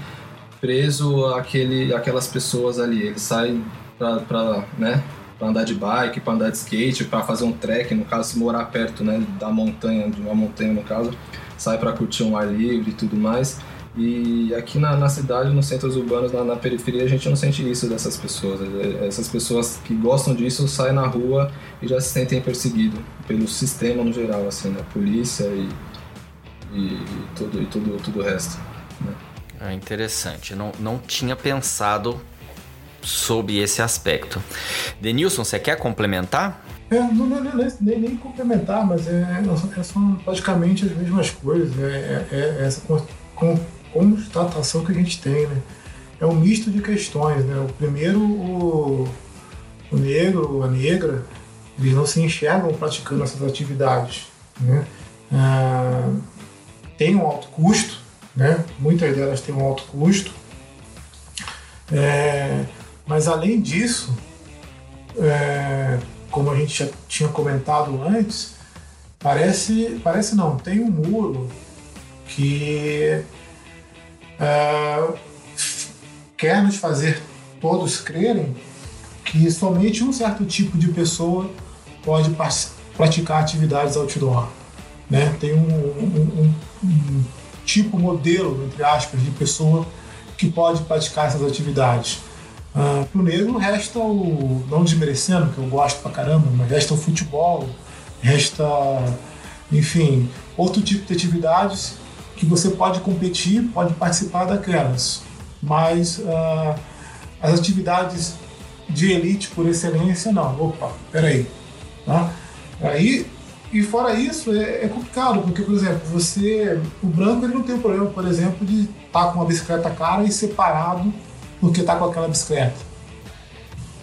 preso àquele, àquelas pessoas ali. Ele sai pra, pra, né, pra andar de bike, pra andar de skate, pra fazer um trek, no caso, se morar perto né, da montanha, de uma montanha no caso, sai pra curtir um ar livre e tudo mais. E aqui na, na cidade, nos centros urbanos, na, na, periferia, a gente não sente isso dessas pessoas. É, essas pessoas que gostam disso saem na rua e já se sentem perseguidos pelo sistema no geral, assim, né? Polícia e, e, e tudo, e tudo, tudo o resto. Né? É interessante. Não, não tinha pensado sobre esse aspecto. Denilson, você quer complementar? É, não, não, não, nem, nem complementar, mas é, é, são praticamente as mesmas coisas. É, é, é essa com, constatação que a gente tem, né? É um misto de questões, né? O primeiro, o, o negro, a negra, eles não se enxergam praticando essas atividades, né? Ah, tem um alto custo, né? Muitas delas têm um alto custo. É, mas além disso, é, como a gente já tinha comentado antes, parece, parece não, tem um muro que uh, quer nos fazer todos crerem que somente um certo tipo de pessoa pode praticar atividades outdoor. Né? Tem um, um, um, um tipo modelo, entre aspas, de pessoa que pode praticar essas atividades. Uh, o negro resta o, não desmerecendo, que eu gosto pra caramba, mas resta o futebol, resta, enfim, outro tipo de atividades que você pode competir, pode participar daquelas, mas uh, as atividades de elite por excelência, não. Opa, peraí. Tá? Aí, e fora isso, é, é, complicado, porque, por exemplo, você. O branco ele não tem o problema, por exemplo, de estar tá com uma bicicleta cara e separado porque está com aquela bicicleta.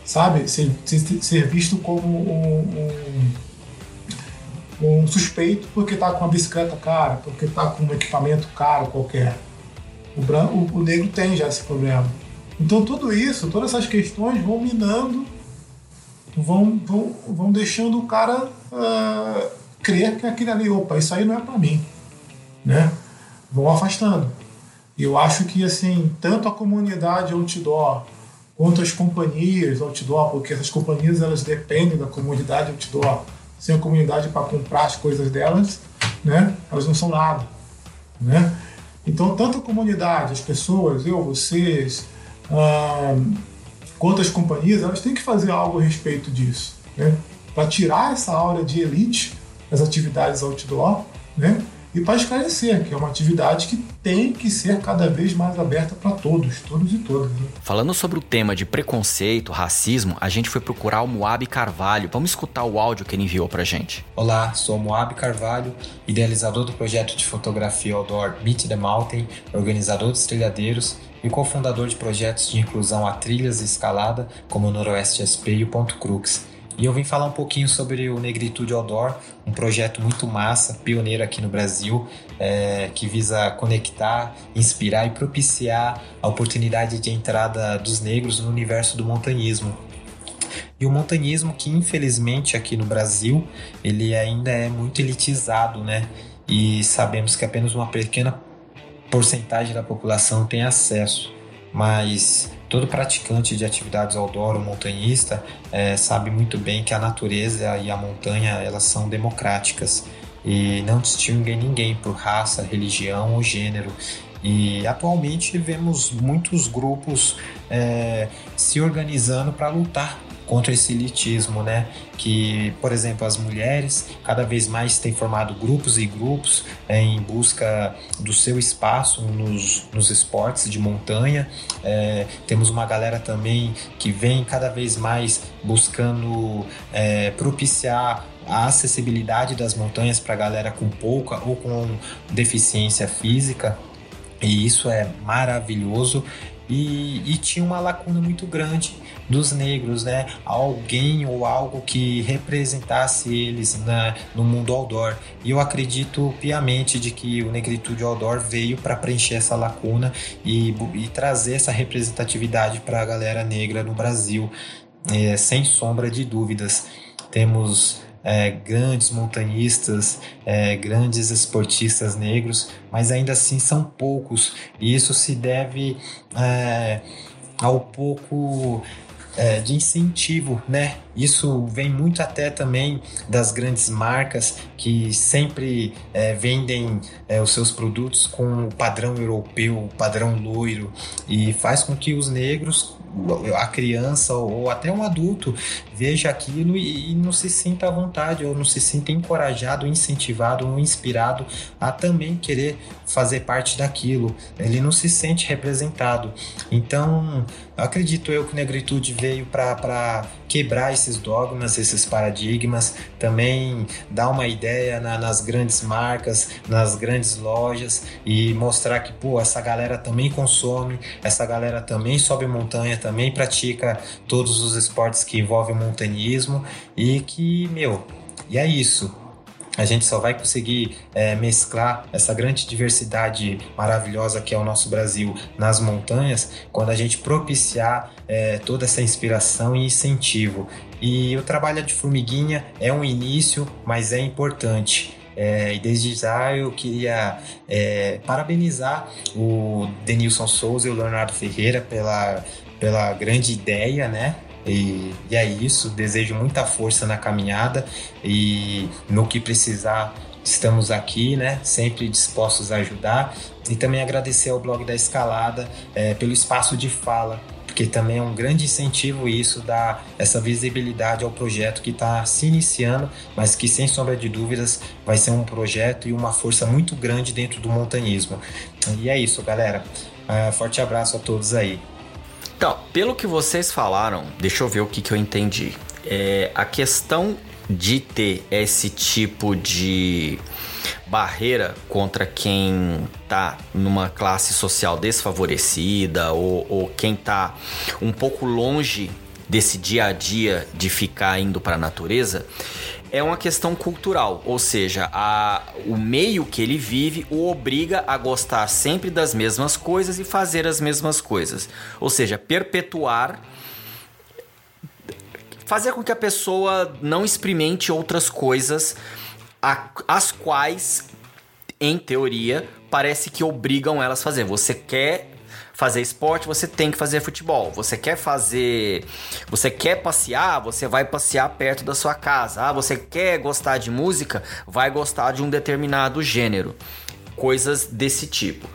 Sabe? Ser, ser, ser visto como um, um um suspeito porque está com uma bicicleta cara, porque está com um equipamento caro qualquer. O, branco, o, negro tem já esse problema. Então tudo isso, todas essas questões vão minando, vão, vão, vão deixando o cara uh, crer que aquele ali, opa, isso aí não é para mim, né? Vão afastando. E eu acho que assim, tanto a comunidade outdoor quanto as companhias outdoor, porque essas companhias elas dependem da comunidade outdoor sem a comunidade para comprar as coisas delas, né? Elas não são nada, né? Então, tanto a comunidade, as pessoas, eu, vocês, ah, quanto as companhias, elas têm que fazer algo a respeito disso, né? Para tirar essa aura de elite das atividades outdoor, né? E para esclarecer, que é uma atividade que tem que ser cada vez mais aberta para todos, todos e todas. Né? Falando sobre o tema de preconceito, racismo, a gente foi procurar o Moab Carvalho. Vamos escutar o áudio que ele enviou para gente. Olá, sou Moab Carvalho, idealizador do projeto de fotografia outdoor Meet the Mountain, organizador dos trilhadeiros e cofundador de projetos de inclusão a trilhas e escalada como o Noroeste SP e o Ponto Crux e eu vim falar um pouquinho sobre o Negritude Outdoor, um projeto muito massa, pioneiro aqui no Brasil, é, que visa conectar, inspirar e propiciar a oportunidade de entrada dos negros no universo do montanhismo. E o montanhismo que infelizmente aqui no Brasil ele ainda é muito elitizado, né? E sabemos que apenas uma pequena porcentagem da população tem acesso, mas todo praticante de atividades outdoor ou montanhista é, sabe muito bem que a natureza e a montanha elas são democráticas e não distinguem ninguém por raça, religião ou gênero. E atualmente vemos muitos grupos é, se organizando para lutar contra esse elitismo, né? Que, por exemplo, as mulheres cada vez mais têm formado grupos e grupos é, em busca do seu espaço nos, nos esportes de montanha. É, temos uma galera também que vem cada vez mais buscando é, propiciar a acessibilidade das montanhas para galera com pouca ou com deficiência física. E isso é maravilhoso. E, e, tinha uma lacuna muito grande dos negros, né? Alguém ou algo que representasse eles na, no mundo outdoor. E eu acredito piamente de que o Negritude Outdoor veio para preencher essa lacuna e, e, trazer essa representatividade para a galera negra no Brasil, é, sem sombra de dúvidas. Temos é, grandes montanhistas, é, grandes esportistas negros, mas ainda assim são poucos. E isso se deve é, ao pouco é, de incentivo, né? Isso vem muito até também das grandes marcas que sempre é, vendem é, os seus produtos com o padrão europeu, o padrão loiro, e faz com que os negros a criança ou até um adulto veja aquilo e, e, não se sinta à vontade ou não se sinta encorajado, incentivado ou inspirado a também querer fazer parte daquilo. Ele não se sente representado. Então, acredito eu que Negritude veio para quebrar esses dogmas, esses paradigmas, também dar uma ideia na, nas grandes marcas, nas grandes lojas e mostrar que, pô, essa galera também consome, essa galera também sobe montanha, também pratica todos os esportes que envolvem montanhismo e que, meu, e é isso a gente só vai conseguir é, mesclar essa grande diversidade maravilhosa que é o nosso Brasil nas montanhas quando a gente propiciar é, toda essa inspiração e incentivo. E o trabalho de formiguinha é um início, mas é importante. É, e desde já eu queria é, parabenizar o Denilson Souza e o Leonardo Ferreira pela, pela grande ideia, né? E, e é isso, desejo muita força na caminhada e no que precisar estamos aqui, né? Sempre dispostos a ajudar. E também agradecer ao blog da Escalada é, pelo espaço de fala, porque também é um grande incentivo isso, dar essa visibilidade ao projeto que está se iniciando, mas que sem sombra de dúvidas vai ser um projeto e uma força muito grande dentro do montanismo. E é isso, galera. É, forte abraço a todos aí. Então, pelo que vocês falaram, deixa eu ver o que, que eu entendi. É, a questão de ter esse tipo de barreira contra quem tá numa classe social desfavorecida ou, ou quem tá um pouco longe desse dia a dia de ficar indo para a natureza é uma questão cultural, ou seja, a, o meio que ele vive o obriga a gostar sempre das mesmas coisas e fazer as mesmas coisas, ou seja, perpetuar fazer com que a pessoa não experimente outras coisas a, as quais em teoria parece que obrigam elas a fazer. Você quer fazer esporte, você tem que fazer futebol. Você quer fazer. Você quer passear, você vai passear perto da sua casa. Ah, você quer gostar de música, vai gostar de um determinado gênero. Coisas desse tipo.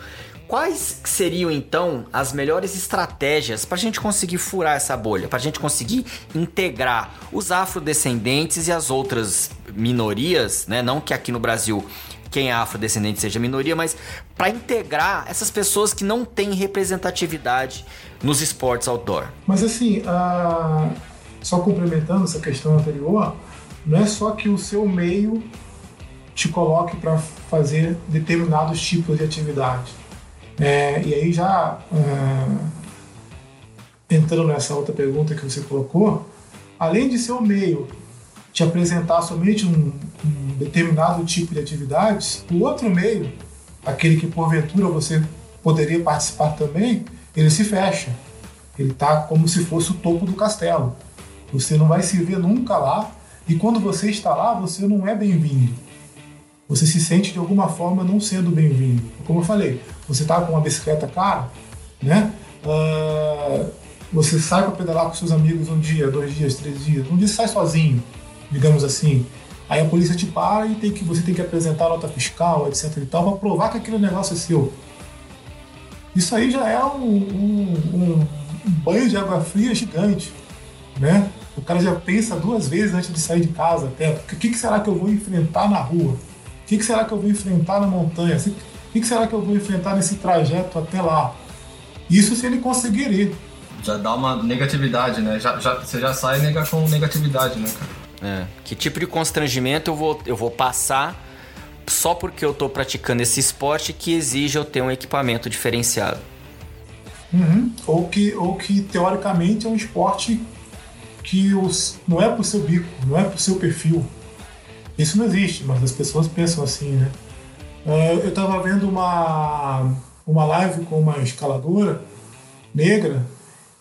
Quais seriam então as melhores estratégias para a gente conseguir furar essa bolha, para a gente conseguir integrar os afrodescendentes e as outras minorias, né? Não que aqui no Brasil quem é afrodescendente seja minoria, mas para integrar essas pessoas que não têm representatividade nos esportes outdoor. Mas assim, só complementando essa questão anterior, não é só que o seu meio te coloque para fazer determinados tipos de atividade. É, e aí já é, entrando nessa outra pergunta que você colocou, além de ser o meio te apresentar somente um, um determinado tipo de atividades, o outro meio, aquele que porventura você poderia participar também, ele se fecha. Ele está como se fosse o topo do castelo. Você não vai se ver nunca lá, e quando você está lá, você não é bem-vindo. você se sente de alguma forma não sendo bem-vindo. Como eu falei, você está com uma bicicleta cara, né? Uh, você sai para pedalar com seus amigos um dia, dois dias, três dias. Um dia você sai sozinho, digamos assim. Aí a polícia te para e tem que, você tem que apresentar nota fiscal, etc e tal, para provar que aquele negócio é seu. Isso aí já é um, um, um banho de água fria gigante, né? O cara já pensa duas vezes antes de sair de casa até. O que, que será que eu vou enfrentar na rua? O que, que será que eu vou enfrentar na montanha? O que, que será que eu vou enfrentar nesse trajeto até lá? Isso se ele conseguir ir. Já dá uma negatividade, né? Já, já, você já sai nega com negatividade, né, cara? É. Que tipo de constrangimento eu vou, eu vou passar só porque eu estou praticando esse esporte que exige eu ter um equipamento diferenciado? Uhum. Ou, que, ou que teoricamente é um esporte que os, não é pro seu bico, não é pro seu perfil. Isso não existe, mas as pessoas pensam assim, né? Uh, eu estava vendo uma, uma live com uma escaladora negra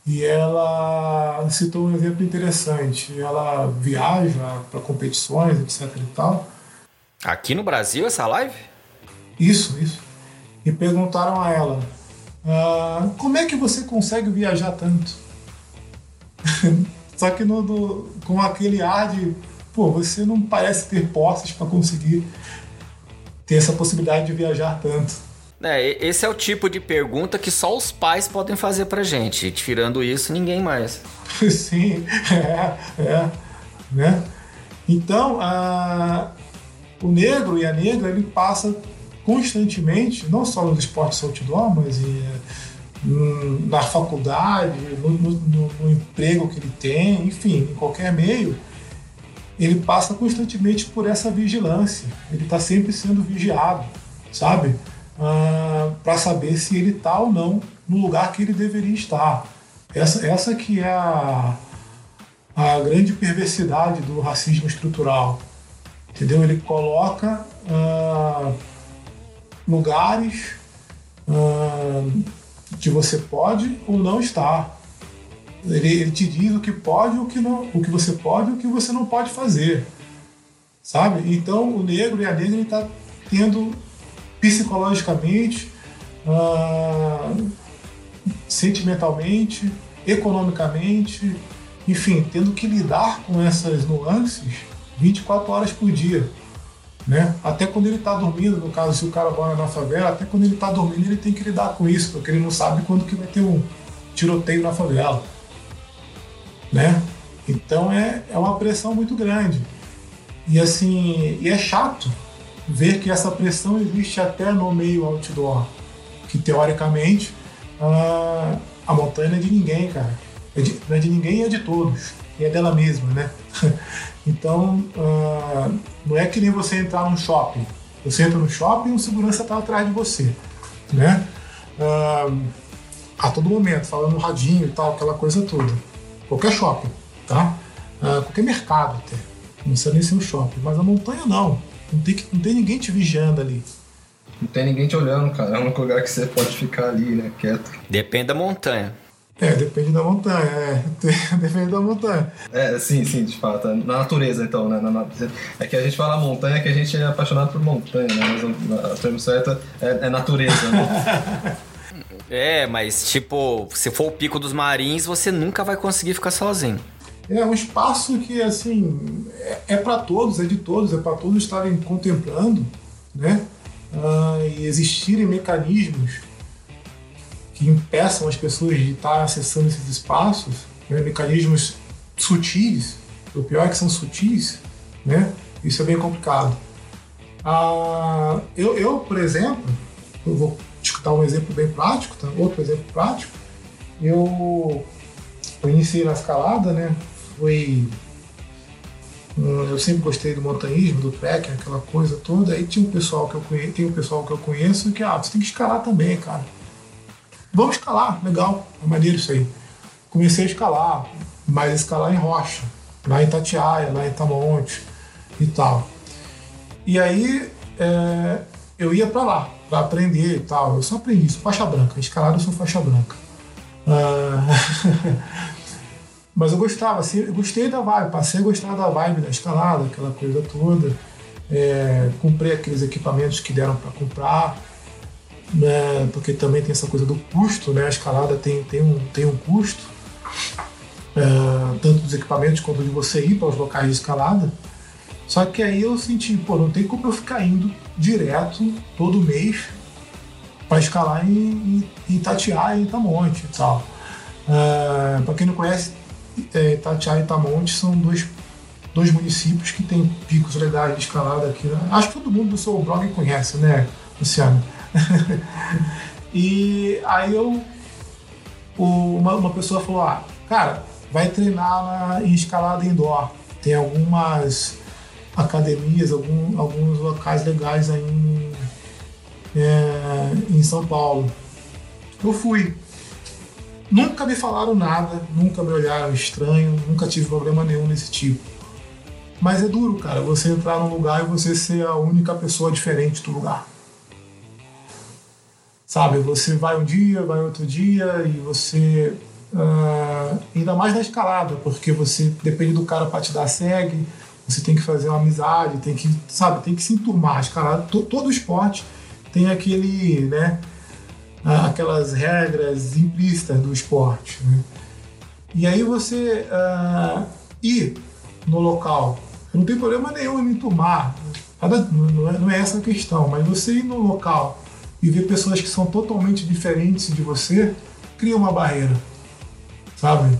e ela citou um exemplo interessante. Ela viaja para competições, etc e tal. Aqui no Brasil essa live? Isso, isso. E perguntaram a ela: ah, como é que você consegue viajar tanto? Só que no, do, com aquele ar de, pô, você não parece ter posses para conseguir ter essa possibilidade de viajar tanto. É, esse é o tipo de pergunta que só os pais podem fazer pra gente. Tirando isso, ninguém mais. Sim, é, é. Né? Então, a, o negro e a negra, ele passa constantemente, não só nos esportes outdoor, mas em, na faculdade, no, no, no emprego que ele tem, enfim, em qualquer meio, ele passa constantemente por essa vigilância. Ele está sempre sendo vigiado, sabe? Uh, para saber se ele está ou não no lugar que ele deveria estar. Essa, essa que é a, a grande perversidade do racismo estrutural. Entendeu? Ele coloca uh, lugares uh, que você pode ou não estar. Ele, ele, te diz o que pode, o que não, o que você pode, o que você não pode fazer, sabe? Então o negro e a negra está tendo psicologicamente, uh, sentimentalmente, economicamente, enfim, tendo que lidar com essas nuances 24 horas por dia. Né? Até quando ele está dormindo, no caso, se o cara mora na favela, até quando ele está dormindo, ele tem que lidar com isso, porque ele não sabe quando que vai ter um tiroteio na favela. Né? Então é, é uma pressão muito grande. E assim, e é chato, ver que essa pressão existe até no meio outdoor, que teoricamente a, a montanha é de ninguém, cara. É de, não é de ninguém, é de todos. E é dela mesma, né? então, uh, não é que nem você entrar num shopping. Você entra no shopping e o segurança está atrás de você, né? Uh, a todo momento, falando no radinho e tal, aquela coisa toda. Qualquer shopping, tá? Uh, qualquer mercado até. Não precisa nem ser um shopping. Mas a montanha não. Não tem, não tem ninguém te vigiando ali. Não tem ninguém te olhando, cara. É um lugar que você pode ficar ali, né? Quieto. Depende da montanha. É, depende da montanha, é. Depende da montanha. É, sim, sim, de fato. Na natureza, então, né? Na, é que a gente fala montanha que a gente é apaixonado por montanha, né? Mas a termo certo é, é natureza, né? é, mas tipo, se for o pico dos marins, você nunca vai conseguir ficar sozinho. É um espaço que, assim, é, é para todos, é de todos, é para todos estarem contemplando, né? Ah, e existirem mecanismos que impeçam as pessoas de estar acessando esses espaços, né? mecanismos sutis, o pior é que são sutis, né? Isso é bem complicado. Ah, eu, eu, por exemplo, eu vou dar um exemplo bem prático, tá? outro exemplo prático. Eu, eu iniciei na escalada, né? Foi. Eu sempre gostei do montanhismo, do trekking, aquela coisa toda. Aí tinha um pessoal que eu conheço, tem um pessoal que eu conheço que, ah, você tem que escalar também, cara. Vamos escalar, legal, é maneiro isso aí. Comecei a escalar, mas escalar em rocha, lá em Tatiaia, lá em Tamonte e tal. E aí é, eu ia para lá, para aprender e tal. Eu só aprendi isso, faixa branca. Escalada eu sou faixa branca. Uh... Mas eu gostava, assim, eu gostei da vibe, passei a gostar da vibe da escalada, aquela coisa toda. é, comprei aqueles equipamentos que deram para comprar, né, porque também tem essa coisa do custo, né? A escalada tem, tem, um, tem um custo, é, tanto dos equipamentos quanto de você ir para os locais de escalada. Só que aí eu senti, pô, não tem como eu ficar indo direto todo mês para escalar em, em, em Itatiaia e Itamonte e tal. Uh, para quem não conhece, é, Itatiaia e Itamonte são dois, dois municípios que têm picos legais de escalada aqui. Né? Acho que todo mundo do seu blog conhece, né, Luciano? e aí eu uma, uma pessoa falou, ah, cara, vai treinar na, em escalada indoor. Tem algumas academias, algum, alguns locais legais aí em, é, em São Paulo. Eu fui. Nunca me falaram nada, nunca me olharam estranho, nunca tive problema nenhum nesse tipo. Mas é duro, cara, você entrar num lugar e você ser a única pessoa diferente do lugar. Sabe, você vai um dia, vai outro dia e você. Uh, ainda mais na escalada, porque você depende do cara para te dar segue, você tem que fazer uma amizade, tem que, sabe, tem que se enturmar. Escalada, todo esporte tem aquele, né, aquelas regras implícitas do esporte. Né? E aí você uh, ir no local, não tem problema nenhum em me enturmar, não é, não é essa a questão, mas você ir no local e ver pessoas que são totalmente diferentes de você, cria uma barreira, sabe?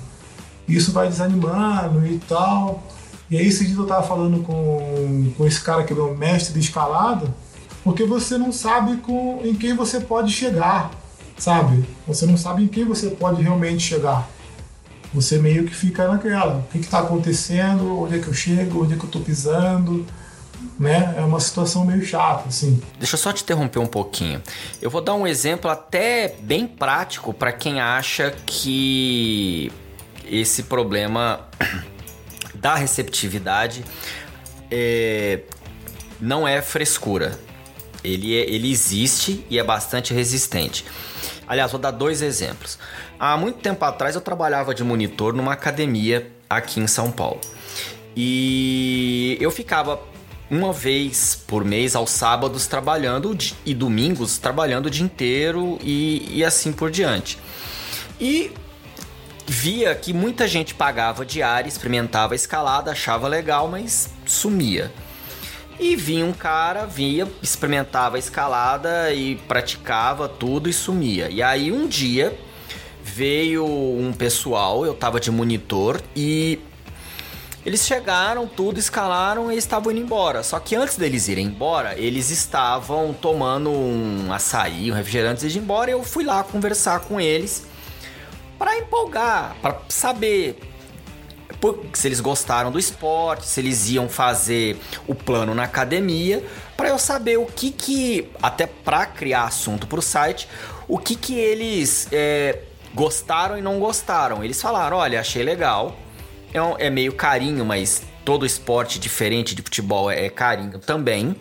Isso vai desanimando e tal. E aí, esse dia eu tava falando com, com esse cara que é o mestre de escalada, porque você não sabe com, em quem você pode chegar, sabe? Você não sabe em quem você pode realmente chegar. Você meio que fica naquela, o que está acontecendo, onde é que eu chego, onde é que eu estou pisando, né? É uma situação meio chata, assim. Deixa eu só te interromper um pouquinho. Eu vou dar um exemplo até bem prático para quem acha que esse problema da receptividade é, não é frescura. Ele, é, ele existe e é bastante resistente. Aliás, vou dar dois exemplos. Há muito tempo atrás eu trabalhava de monitor numa academia aqui em São Paulo. E eu ficava uma vez por mês aos sábados trabalhando e domingos trabalhando o dia inteiro e, e assim por diante. E via que muita gente pagava diária, experimentava a escalada, achava legal, mas sumia. E vinha um cara, via, experimentava a escalada e praticava tudo e sumia. E aí um dia veio um pessoal, eu tava de monitor e eles chegaram, tudo escalaram e estavam indo embora. Só que antes deles irem embora, eles estavam tomando um açaí, um refrigerante antes de ir embora. E eu fui lá conversar com eles para empolgar, para saber se eles gostaram do esporte, se eles iam fazer o plano na academia, para eu saber o que que até para criar assunto para o site, o que que eles é, gostaram e não gostaram. Eles falaram, olha, achei legal, é, é meio carinho, mas todo esporte diferente de futebol é, é carinho também.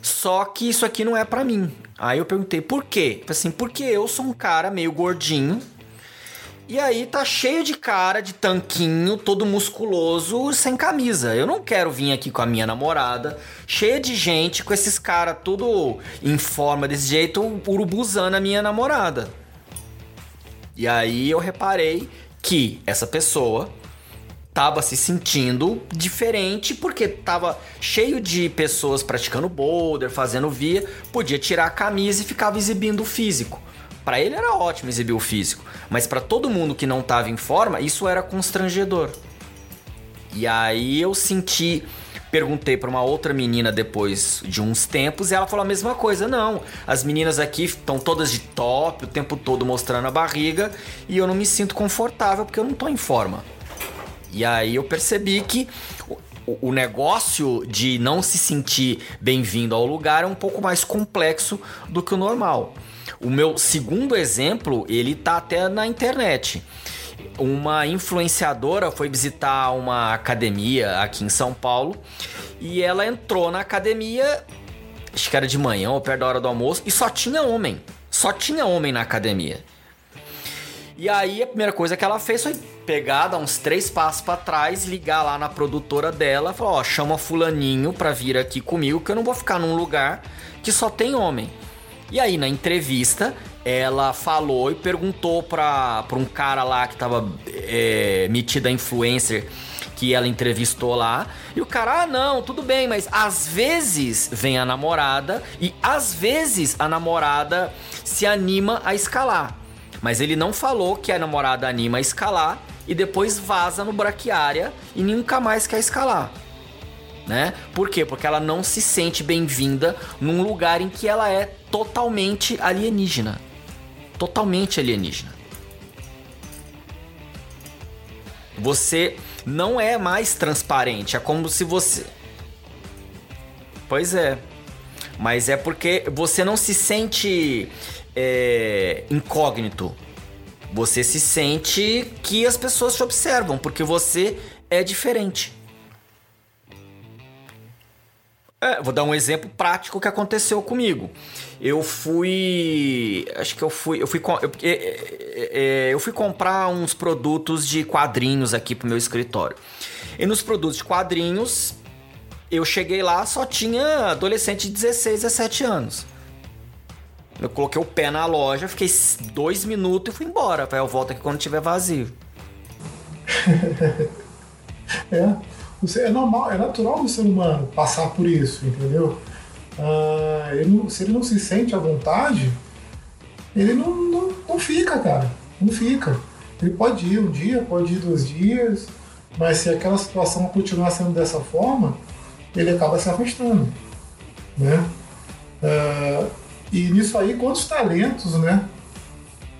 Só que isso aqui não é para mim. Aí eu perguntei por quê? Assim, porque eu sou um cara meio gordinho e aí tá cheio de cara de tanquinho, todo musculoso, sem camisa. Eu não quero vir aqui com a minha namorada, cheia de gente, com esses caras tudo em forma desse jeito, urubuzando a minha namorada. E aí eu reparei que essa pessoa tava se sentindo diferente porque tava cheio de pessoas praticando boulder, fazendo via, podia tirar a camisa e ficava exibindo o físico. Para ele era ótimo exibir o físico, mas para todo mundo que não estava em forma, isso era constrangedor. E aí eu senti, perguntei para uma outra menina depois de uns tempos e ela falou a mesma coisa. Não, as meninas aqui estão todas de top, o tempo todo mostrando a barriga e eu não me sinto confortável porque eu não tô em forma. E aí eu percebi que o negócio de não se sentir bem-vindo ao lugar é um pouco mais complexo do que o normal. O meu segundo exemplo, ele tá até na internet. Uma influenciadora foi visitar uma academia aqui em São Paulo e ela entrou na academia, acho que era de manhã ou perto da hora do almoço, e só tinha homem. Só tinha homem na academia. E aí a primeira coisa que ela fez foi pegar, dar uns três passos para trás, ligar lá na produtora dela, falar, ó, chama fulaninho pra vir aqui comigo, que eu não vou ficar num lugar que só tem homem. E aí na entrevista, ela falou e perguntou pra, pra um cara lá que tava é, metida influencer que ela entrevistou lá. E o cara, ah, não, tudo bem, mas às vezes vem a namorada e às vezes a namorada se anima a escalar. Mas ele não falou que a namorada anima a escalar e depois vaza no braquiária e nunca mais quer escalar. Né? Por quê? Porque ela não se sente bem-vinda num lugar em que ela é totalmente alienígena. Totalmente alienígena. Você não é mais transparente. É como se você. Pois é. Mas é porque você não se sente é, incógnito. Você se sente que as pessoas te observam, porque você é diferente. É, vou dar um exemplo prático que aconteceu comigo. Eu fui. Acho que eu fui. Eu fui, eu, é, eu fui comprar uns produtos de quadrinhos aqui pro meu escritório. E nos produtos de quadrinhos, eu cheguei lá, só tinha adolescente de 16, 17 anos. Eu coloquei o pé na loja, fiquei dois minutos e fui embora. Eu volto aqui quando tiver vazio. é. É normal, é natural do ser humano passar por isso, entendeu? Ah, ele não, se ele não se sente à vontade, ele não, não, não fica, cara. Não fica. Ele pode ir um dia, pode ir dois dias, mas se aquela situação continuar sendo dessa forma, ele acaba se afastando. Né? Ah, e nisso aí, quantos talentos, né?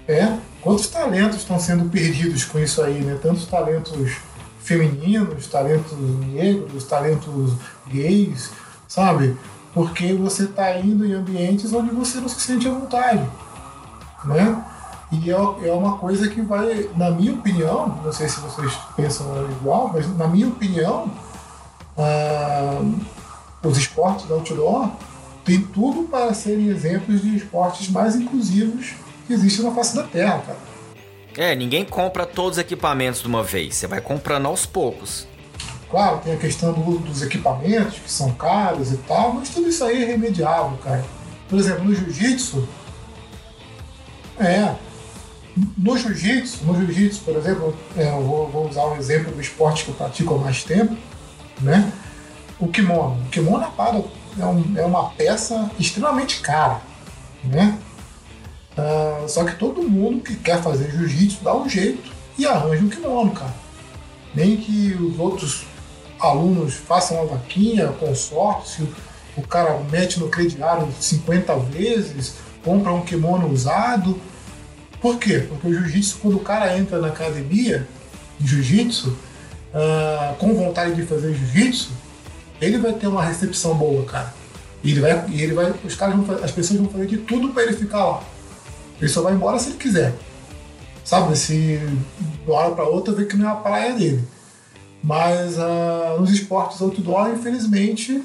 É, quantos talentos estão sendo perdidos com isso aí, né? Tantos talentos femininos, talentos negros, talentos gays, sabe? Porque você está indo em ambientes onde você não se sente à vontade, né? E é, é uma coisa que vai, na minha opinião, não sei se vocês pensam igual, mas na minha opinião, ah, os esportes outdoor têm tudo para serem exemplos de esportes mais inclusivos que existem na face da Terra, cara. É, ninguém compra todos os equipamentos de uma vez, você vai comprando aos poucos. Claro, tem a questão do, dos equipamentos, que são caros e tal, mas tudo isso aí é remediável, cara. Por exemplo, no jiu-jitsu, é, no jiu-jitsu, no jiu-jitsu, por exemplo, é, eu vou, vou, usar um exemplo do esporte que eu pratico há mais tempo, né? O kimono. O kimono é, um, é uma peça extremamente cara, né? Uh, só que todo mundo que quer fazer jiu-jitsu dá um jeito e arranja um kimono, cara. Nem que os outros alunos façam uma vaquinha, consórcio, o cara mete no crediário 50 vezes, compra um kimono usado. Por quê? Porque o jiu-jitsu, quando o cara entra na academia de jiu-jitsu, uh, com vontade de fazer jiu-jitsu, ele vai ter uma recepção boa, cara. E ele vai, ele vai, os caras vão, as pessoas vão fazer de tudo para ele ficar lá. Ele só vai embora se ele quiser. Sabe? Se de uma hora para outra vê que não é a praia dele. Mas uh, nos esportes outdoor, infelizmente,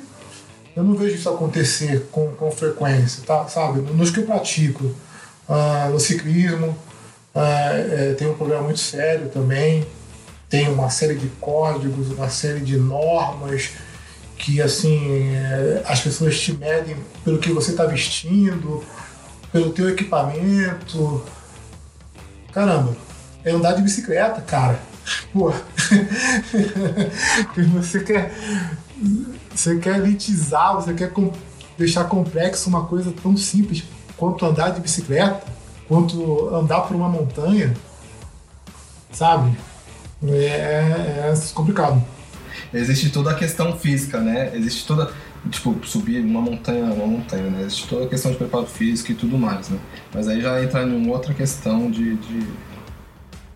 eu não vejo isso acontecer com, com frequência, tá? Sabe? Nos que eu pratico, uh, no ciclismo, uh, é, tem um problema muito sério também. Tem uma série de códigos, uma série de normas que, assim, é, as pessoas te medem pelo que você está vestindo, pelo teu equipamento. Caramba, é andar de bicicleta, cara. Pô, você quer, você quer elitizar, você quer deixar complexo uma coisa tão simples quanto andar de bicicleta, quanto andar por uma montanha, sabe? É, é complicado. Existe toda a questão física, né? Existe toda tipo, subir uma montanha, uma montanha, né? Existe toda a questão de preparo físico e tudo mais, né? Mas aí já entra em uma outra questão de, de,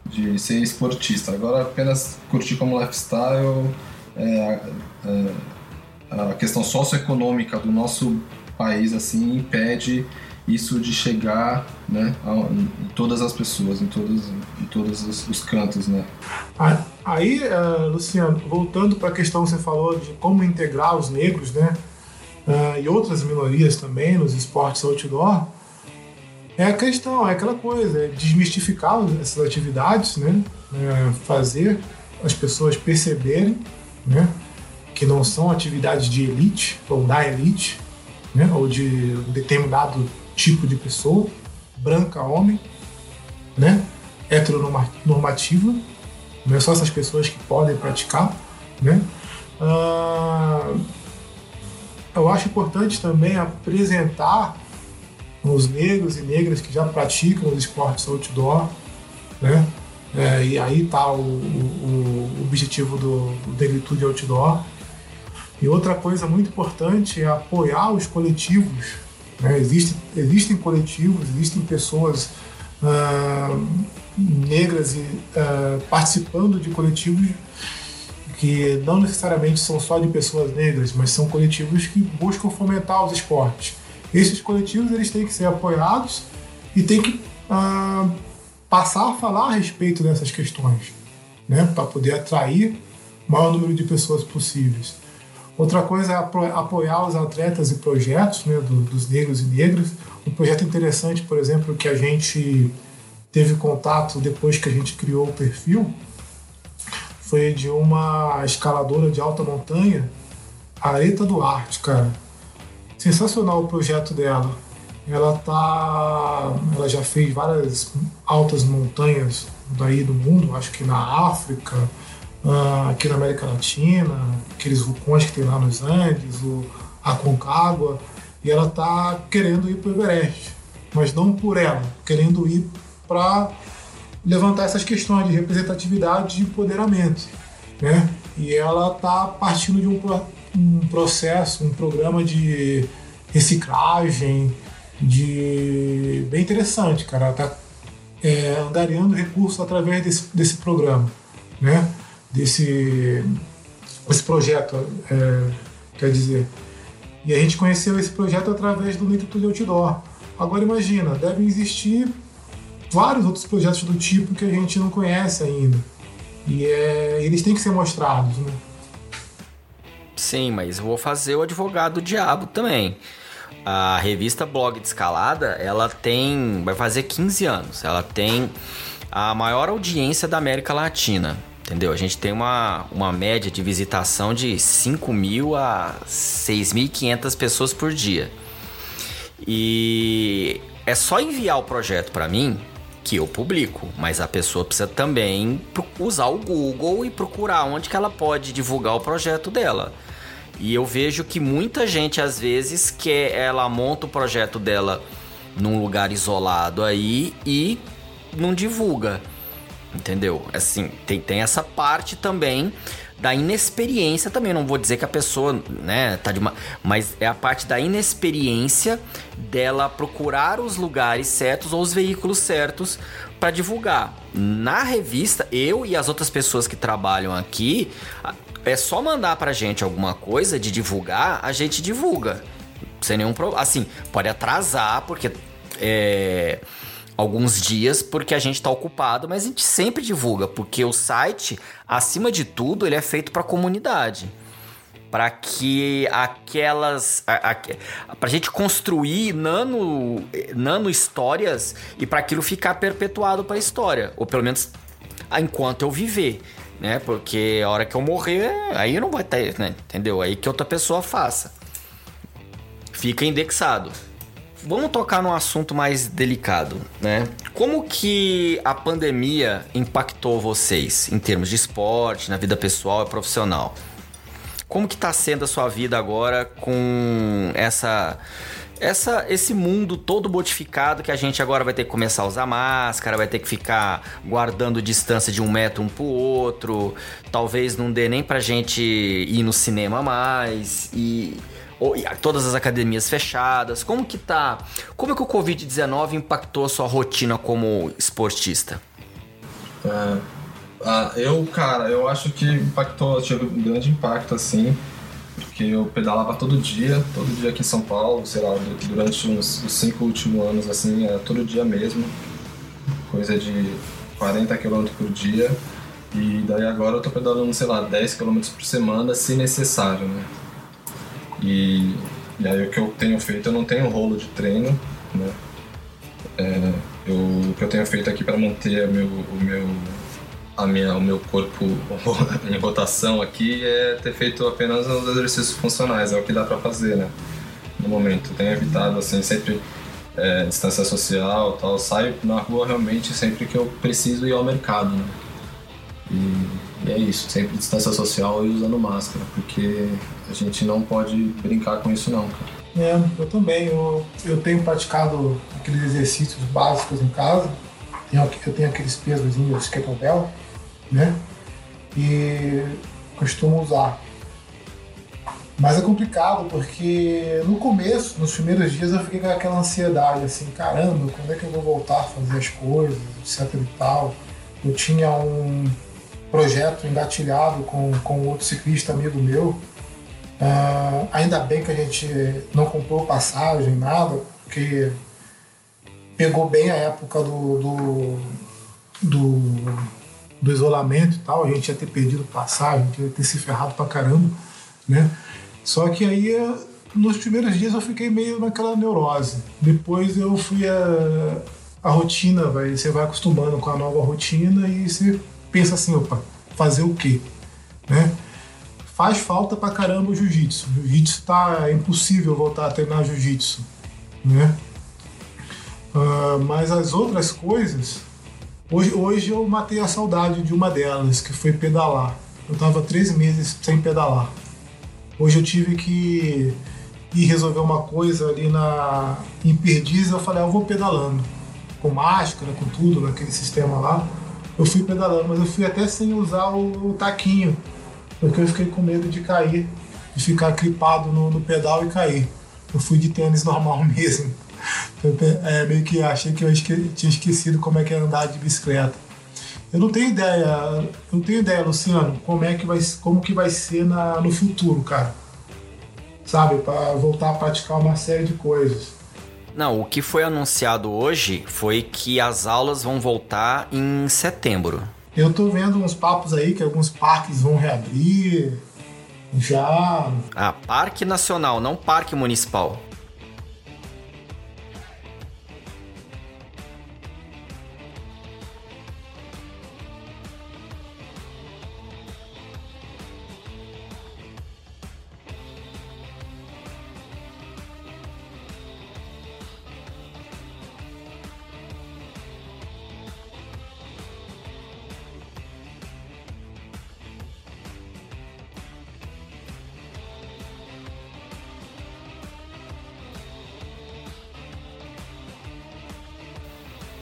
de ser esportista. Agora, apenas curtir como lifestyle, é, é, a questão socioeconômica do nosso país, assim, impede isso de chegar né, em todas as pessoas, em todos, em todos os, os cantos. Né? Aí, uh, Luciano, voltando para a questão que você falou de como integrar os negros né, uh, e outras minorias também nos esportes outdoor, é a questão, é aquela coisa, é desmistificar essas atividades, né? É fazer as pessoas perceberem, né? Que não são atividades de elite ou da elite, né? Ou de um determinado tipo de pessoa, branca, homem, né? Heteronormativa, não é só essas pessoas que podem praticar, né? Ah, eu acho importante também apresentar os negros e negras que já praticam os esportes outdoor, né? É, e aí está o, o, o, objetivo do, do Negritude Outdoor. E outra coisa muito importante é apoiar os coletivos. Né? Existem, existem coletivos, existem pessoas uh, negras e, uh, participando de coletivos que não necessariamente são só de pessoas negras, mas são coletivos que buscam fomentar os esportes. Esses coletivos eles têm que ser apoiados e têm que ah, passar a falar a respeito dessas questões, né, para poder atrair o maior número de pessoas possíveis. Outra coisa é apoiar os atletas e projetos né, do, dos negros e negras. Um projeto interessante, por exemplo, que a gente teve contato depois que a gente criou o perfil, foi de uma escaladora de alta montanha, Areta Duarte, cara. Sensacional o projeto dela. Ela tá, ela já fez várias altas montanhas daí do mundo, acho que na África, ah, aqui na América Latina, aqueles vulcões que tem lá nos Andes, o Aconcagua, e ela tá querendo ir para o Everest, mas não por ela, querendo ir para levantar essas questões de representatividade e empoderamento. Né? E ela está partindo de um, um processo, um programa de reciclagem, de bem interessante, cara. Ela está é, recursos através desse, desse programa, né? Desse, desse projeto, é, quer dizer. E a gente conheceu esse projeto através do Negritude Outdoor. Agora imagina, devem existir vários outros projetos do tipo que a gente não conhece ainda. E é, eles têm que ser mostrados, né? Sim, mas vou fazer o advogado diabo também. A revista Blog de Escalada, ela tem. vai fazer 15 anos. Ela tem a maior audiência da América Latina. Entendeu? A gente tem uma, uma média de visitação de 5 mil a 6.500 pessoas por dia. E é só enviar o projeto para mim que eu publico, mas a pessoa precisa também usar o Google e procurar onde que ela pode divulgar o projeto dela. E eu vejo que muita gente às vezes quer ela monta o projeto dela num lugar isolado aí e não divulga. Entendeu? Assim, tem, tem essa parte também da inexperiência também. Não vou dizer que a pessoa, né, tá de uma. Mas é a parte da inexperiência dela procurar os lugares certos ou os veículos certos para divulgar. Na revista, eu e as outras pessoas que trabalham aqui, é só mandar pra gente alguma coisa de divulgar, a gente divulga. Sem nenhum problema. Assim, pode atrasar, porque. É alguns dias porque a gente está ocupado, mas a gente sempre divulga, porque o site, acima de tudo, ele é feito para a comunidade. Para que aquelas. Para a gente construir nano, nano histórias e para aquilo ficar perpetuado para a história. Ou pelo menos enquanto eu viver. Né? Porque a hora que eu morrer, aí não vai ter, né? Entendeu? Aí que outra pessoa faça. Fica indexado. Vamos tocar num assunto mais delicado, né? Como que a pandemia impactou vocês em termos de esporte, na vida pessoal e profissional? Como que tá sendo a sua vida agora com essa essa, esse mundo todo modificado que a gente agora vai ter que começar a usar máscara, vai ter que ficar guardando distância de um metro um pro outro, talvez não dê nem pra gente ir no cinema mais e todas as academias fechadas. Como que tá? Como é que o Covid-19 impactou a sua rotina como esportista? É, ah, eu, cara, eu acho que impactou, tive um grande impacto, assim, porque eu pedalava todo dia, todo dia aqui em São Paulo, sei lá, durante uns, os cinco últimos anos, assim, era todo dia mesmo, coisa de 40 km por dia, e daí agora eu tô pedalando, sei lá, 10 km por semana, se necessário, né? E, e aí o que eu tenho feito, eu não tenho rolo de treino, né? É, tenho feito aqui para manter meu, o meu a minha, o meu corpo em rotação aqui é ter feito apenas os exercícios funcionais, é o que dá para fazer, né? No momento. Tenho evitado, assim, sempre é, distância social tal. Saio na rua realmente sempre que eu preciso ir ao mercado, né? E, e é isso, sempre distância social e usando máscara, porque a gente não pode brincar com isso não, cara. É, eu também. Eu, eu tenho praticado aqueles exercícios básicos em casa. Eu tenho aqueles de kettlebell né? E costumo usar. Mas é complicado porque no começo, nos primeiros dias, eu fiquei com aquela ansiedade, assim, caramba, quando é que eu vou voltar a fazer as coisas, etc e tal. Eu tinha um projeto engatilhado com, com outro ciclista amigo meu. Uh, ainda bem que a gente não comprou passagem, nada, porque pegou bem a época do, do, do do isolamento e tal, a gente ia ter perdido passagem, ia ter se ferrado pra caramba, né? Só que aí, nos primeiros dias eu fiquei meio naquela neurose. Depois eu fui a, a rotina, vai, você vai acostumando com a nova rotina e você pensa assim, opa, fazer o quê? Né? Faz falta pra caramba o jiu-jitsu. Jiu-jitsu tá é impossível voltar a treinar jiu-jitsu, né? Uh, mas as outras coisas Hoje, hoje eu matei a saudade de uma delas, que foi pedalar. Eu estava três meses sem pedalar. Hoje eu tive que ir resolver uma coisa ali na, em Perdiz. Eu falei, ah, eu vou pedalando. Com máscara, com tudo, naquele sistema lá. Eu fui pedalando, mas eu fui até sem usar o, o taquinho. Porque eu fiquei com medo de cair, de ficar clipado no, no pedal e cair. Eu fui de tênis normal mesmo. Eu é, meio que achei que eu esque, tinha esquecido como é que é andar de bicicleta. Eu não tenho ideia, não tenho ideia, Luciano, como é que vai, como que vai ser na, no futuro, cara. Sabe, para voltar a praticar uma série de coisas. Não, o que foi anunciado hoje foi que as aulas vão voltar em setembro. Eu tô vendo uns papos aí que alguns parques vão reabrir. Já. Ah, Parque Nacional, não Parque Municipal.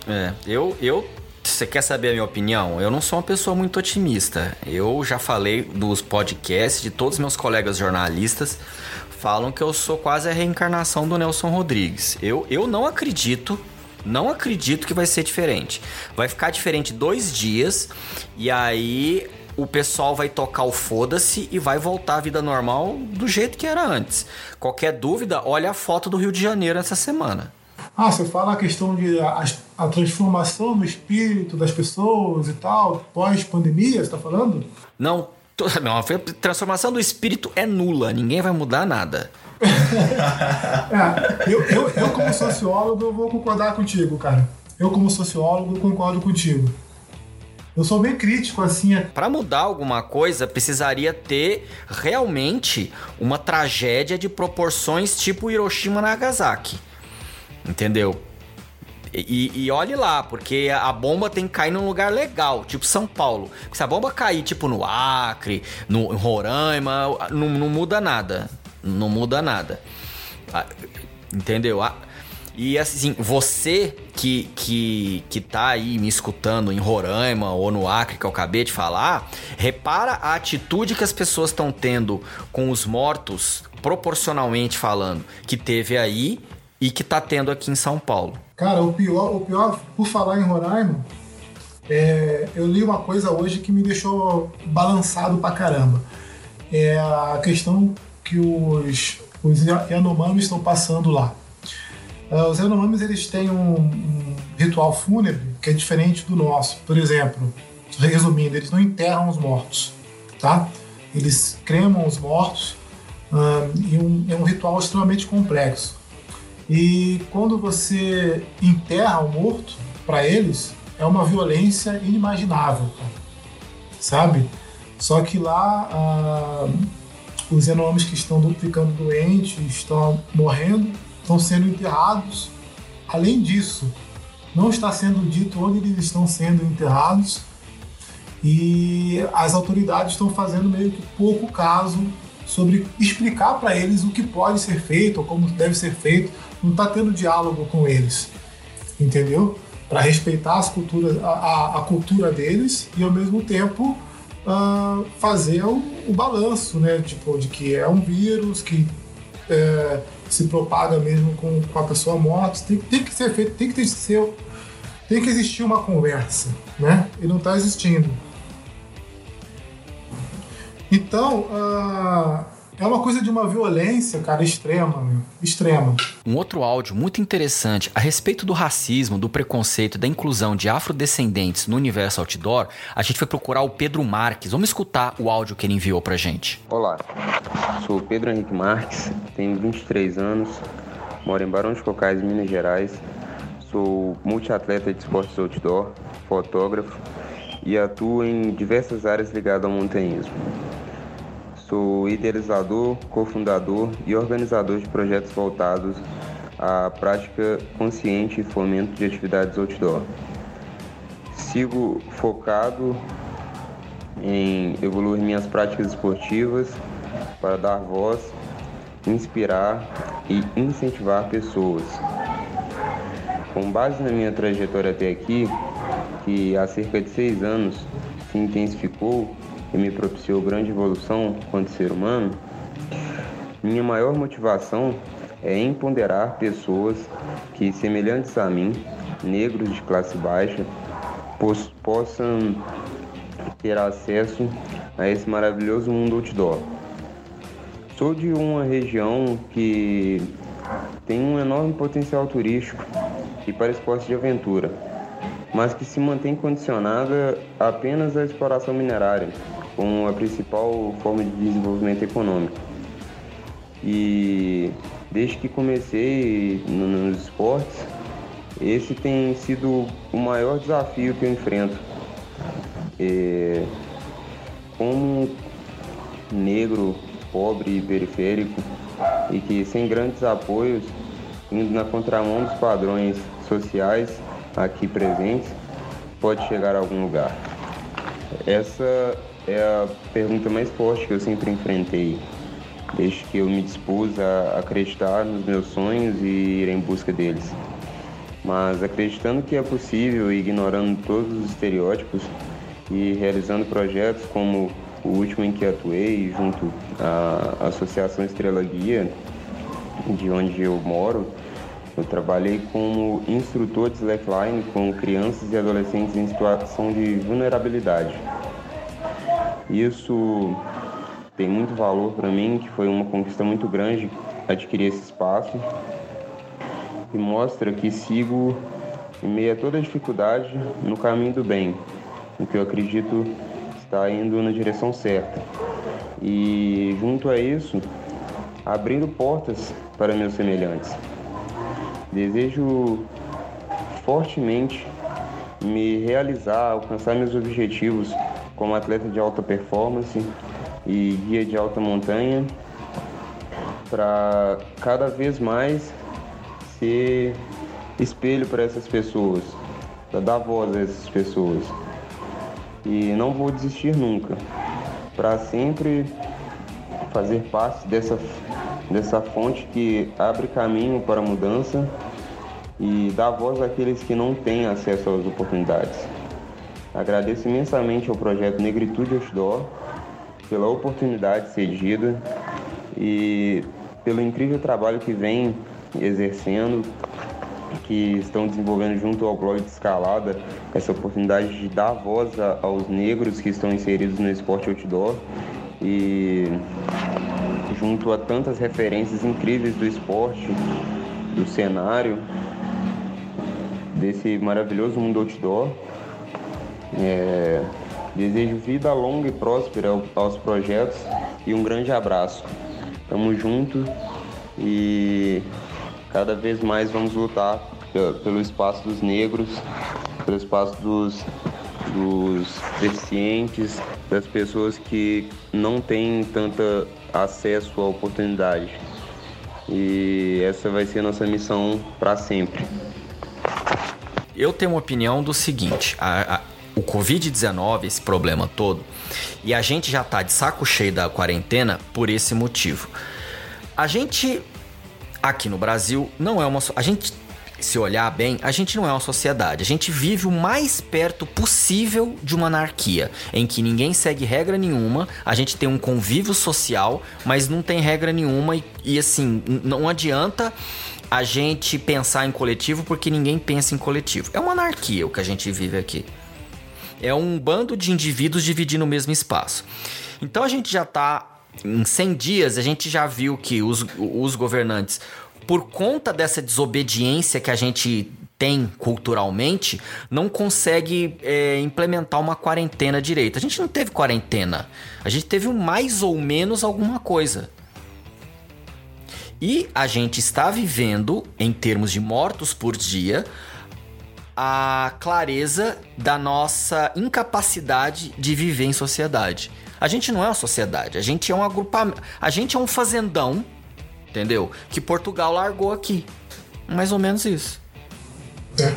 É, eu, eu você quer saber a minha opinião? Eu não sou uma pessoa muito otimista. Eu já falei dos podcasts de todos os meus colegas jornalistas falam que eu sou quase a reencarnação do Nelson Rodrigues. Eu, eu não acredito, não acredito que vai ser diferente. Vai ficar diferente dois dias e aí o pessoal vai tocar o foda-se e vai voltar à vida normal do jeito que era antes. Qualquer dúvida, olha a foto do Rio de Janeiro essa semana. Ah, você fala a questão de a, a transformação no espírito das pessoas e tal, pós-pandemia, você está falando? Não, não, a transformação do espírito é nula, ninguém vai mudar nada. é, eu, eu, eu, como sociólogo, eu vou concordar contigo, cara. Eu, como sociólogo, concordo contigo. Eu sou bem crítico, assim. Para mudar alguma coisa, precisaria ter realmente uma tragédia de proporções tipo Hiroshima Nagasaki. Entendeu? E, e, olhe lá, porque a bomba tem que cair num lugar legal, tipo São Paulo. Se a bomba cair, tipo, no Acre, no Roraima, não, não muda nada. Não muda nada. Ah, entendeu? Ah, e assim, você que, que, que tá aí me escutando em Roraima ou no Acre, que eu acabei de falar, repara a atitude que as pessoas estão tendo com os mortos, proporcionalmente falando, que teve aí e que tá tendo aqui em São Paulo. Cara, o pior, o pior por falar em Roraima, é, eu li uma coisa hoje que me deixou balançado pra caramba. É a questão que os, os Yanomamis estão passando lá. Uh, os Yanomamis eles têm um, um, ritual fúnebre que é diferente do nosso. Por exemplo, resumindo, eles não enterram os mortos, tá? Eles cremam os mortos e um, é um ritual extremamente complexo. E quando você enterra o morto, para eles é uma violência inimaginável, sabe? Só que lá ah, os Yanomamis que estão ficando doentes, estão morrendo, estão sendo enterrados. Além disso, não está sendo dito onde eles estão sendo enterrados e as autoridades estão fazendo meio que pouco caso sobre explicar para eles o que pode ser feito ou como deve ser feito. Não está tendo diálogo com eles, entendeu? Para respeitar as culturas, a, a, cultura deles e ao mesmo tempo uh, fazer o, o, balanço, né? Tipo, de que é um vírus que é, se propaga mesmo com, com a pessoa morta. Tem, tem que ser feito, tem que ter seu, tem que existir uma conversa, né? E não está existindo. Então, uh, é uma coisa de uma violência, cara, extrema, meu. extrema. Um outro áudio muito interessante a respeito do racismo, do preconceito, da inclusão de afrodescendentes no universo outdoor, a gente foi procurar o Pedro Marques. Vamos escutar o áudio que ele enviou pra gente. Olá, sou o Pedro Henrique Marques, tenho 23 anos, moro em Barão de Cocais, Minas Gerais. Sou multiatleta de esportes outdoor, fotógrafo e atuo em diversas áreas ligadas ao montanhismo. Sou idealizador, cofundador e organizador de projetos voltados à prática consciente e fomento de atividades outdoor. Sigo focado em evoluir minhas práticas esportivas para dar voz, inspirar e incentivar pessoas. Com base na minha trajetória até aqui, que há cerca de seis anos se intensificou e me propiciou grande evolução quanto ser humano, minha maior motivação é empoderar pessoas que, semelhantes a mim, negros de classe baixa, possam ter acesso a esse maravilhoso mundo outdoor. Sou de uma região que tem um enorme potencial turístico e para esportes de aventura, mas que se mantém condicionada apenas à exploração minerária, como a principal forma de desenvolvimento econômico. E desde que comecei nos esportes, esse tem sido o maior desafio que eu enfrento. É, como negro, pobre e periférico, e que sem grandes apoios, indo na contramão dos padrões sociais aqui presentes, pode chegar a algum lugar. Essa é a pergunta mais forte que eu sempre enfrentei, desde que eu me dispus a acreditar nos meus sonhos e ir em busca deles. Mas acreditando que é possível ignorando todos os estereótipos e realizando projetos como o último em que atuei, junto à Associação Estrela Guia, de onde eu moro, eu trabalhei como instrutor de slackline com crianças e adolescentes em situação de vulnerabilidade. Isso tem muito valor para mim, que foi uma conquista muito grande adquirir esse espaço e mostra que sigo em meio a toda dificuldade no caminho do bem, o que eu acredito está indo na direção certa. E junto a isso, abrindo portas para meus semelhantes. Desejo fortemente me realizar, alcançar meus objetivos como atleta de alta performance e guia de alta montanha, para cada vez mais ser espelho para essas pessoas, para dar voz a essas pessoas. E não vou desistir nunca, para sempre fazer parte dessa, dessa fonte que abre caminho para a mudança e dá voz àqueles que não têm acesso às oportunidades. Agradeço imensamente ao projeto Negritude Outdoor pela oportunidade cedida e pelo incrível trabalho que vem exercendo, que estão desenvolvendo junto ao blog de escalada, essa oportunidade de dar voz aos negros que estão inseridos no esporte outdoor e junto a tantas referências incríveis do esporte, do cenário, desse maravilhoso mundo outdoor. É, desejo vida longa e próspera aos projetos e um grande abraço. Tamo junto e cada vez mais vamos lutar pelo espaço dos negros pelo espaço dos, dos deficientes, das pessoas que não têm tanto acesso à oportunidade. E essa vai ser nossa missão para sempre. Eu tenho uma opinião do seguinte: a, a, o Covid-19, esse problema todo, e a gente já tá de saco cheio da quarentena por esse motivo. A gente, aqui no Brasil, não é uma. A gente se olhar bem, a gente não é uma sociedade. A gente vive o mais perto possível de uma anarquia, em que ninguém segue regra nenhuma, a gente tem um convívio social, mas não tem regra nenhuma e, e assim, não adianta a gente pensar em coletivo porque ninguém pensa em coletivo. É uma anarquia o que a gente vive aqui. É um bando de indivíduos dividindo o mesmo espaço. Então a gente já tá em 100 dias, a gente já viu que os, os governantes por conta dessa desobediência que a gente tem culturalmente, não consegue é, implementar uma quarentena direita. A gente não teve quarentena. A gente teve mais ou menos alguma coisa. E a gente está vivendo, em termos de mortos por dia, a clareza da nossa incapacidade de viver em sociedade. A gente não é uma sociedade, a gente é um agrupamento, a gente é um fazendão entendeu? Que Portugal largou aqui. Mais ou menos isso. É.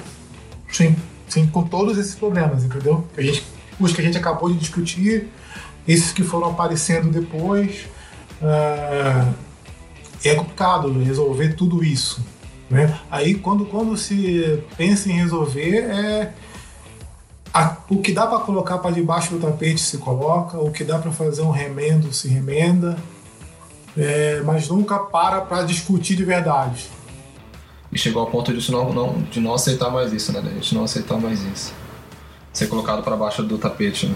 Sim, sim, com todos esses problemas, entendeu? A gente, os que a gente acabou de discutir, esses que foram aparecendo depois. Uh, é complicado resolver tudo isso. Né? Aí quando, quando se pensa em resolver é a, o que dá para colocar para debaixo do tapete se coloca, o que dá para fazer um remendo se remenda, é, mas nunca para para discutir de verdade. E chegou ao ponto de não, não, de não aceitar mais isso, né? De a gente não aceitar mais isso. Ser colocado para baixo do tapete, né?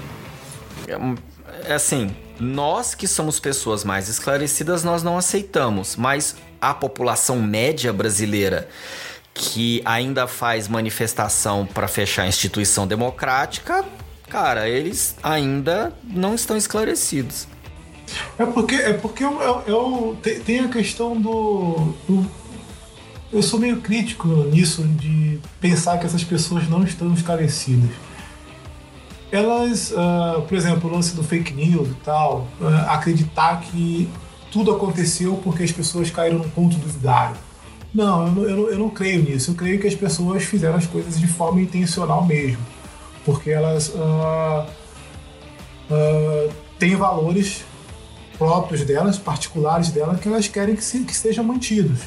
É, é assim, nós que somos pessoas mais esclarecidas, nós não aceitamos, mas a população média brasileira que ainda faz manifestação para fechar a instituição democrática, cara, eles ainda não estão esclarecidos. É porque, é porque eu, eu, eu tem a questão do, do, Eu sou meio crítico nisso, de pensar que essas pessoas não estão esclarecidas. Elas, uh, por exemplo, o lance do fake news e tal, uh, acreditar que tudo aconteceu porque as pessoas caíram no ponto do vigário. Não, eu, eu, eu não creio nisso. Eu creio que as pessoas fizeram as coisas de forma intencional mesmo. Porque elas uh, têm valores próprios delas, particulares delas, que elas querem que, se, que sejam mantidos.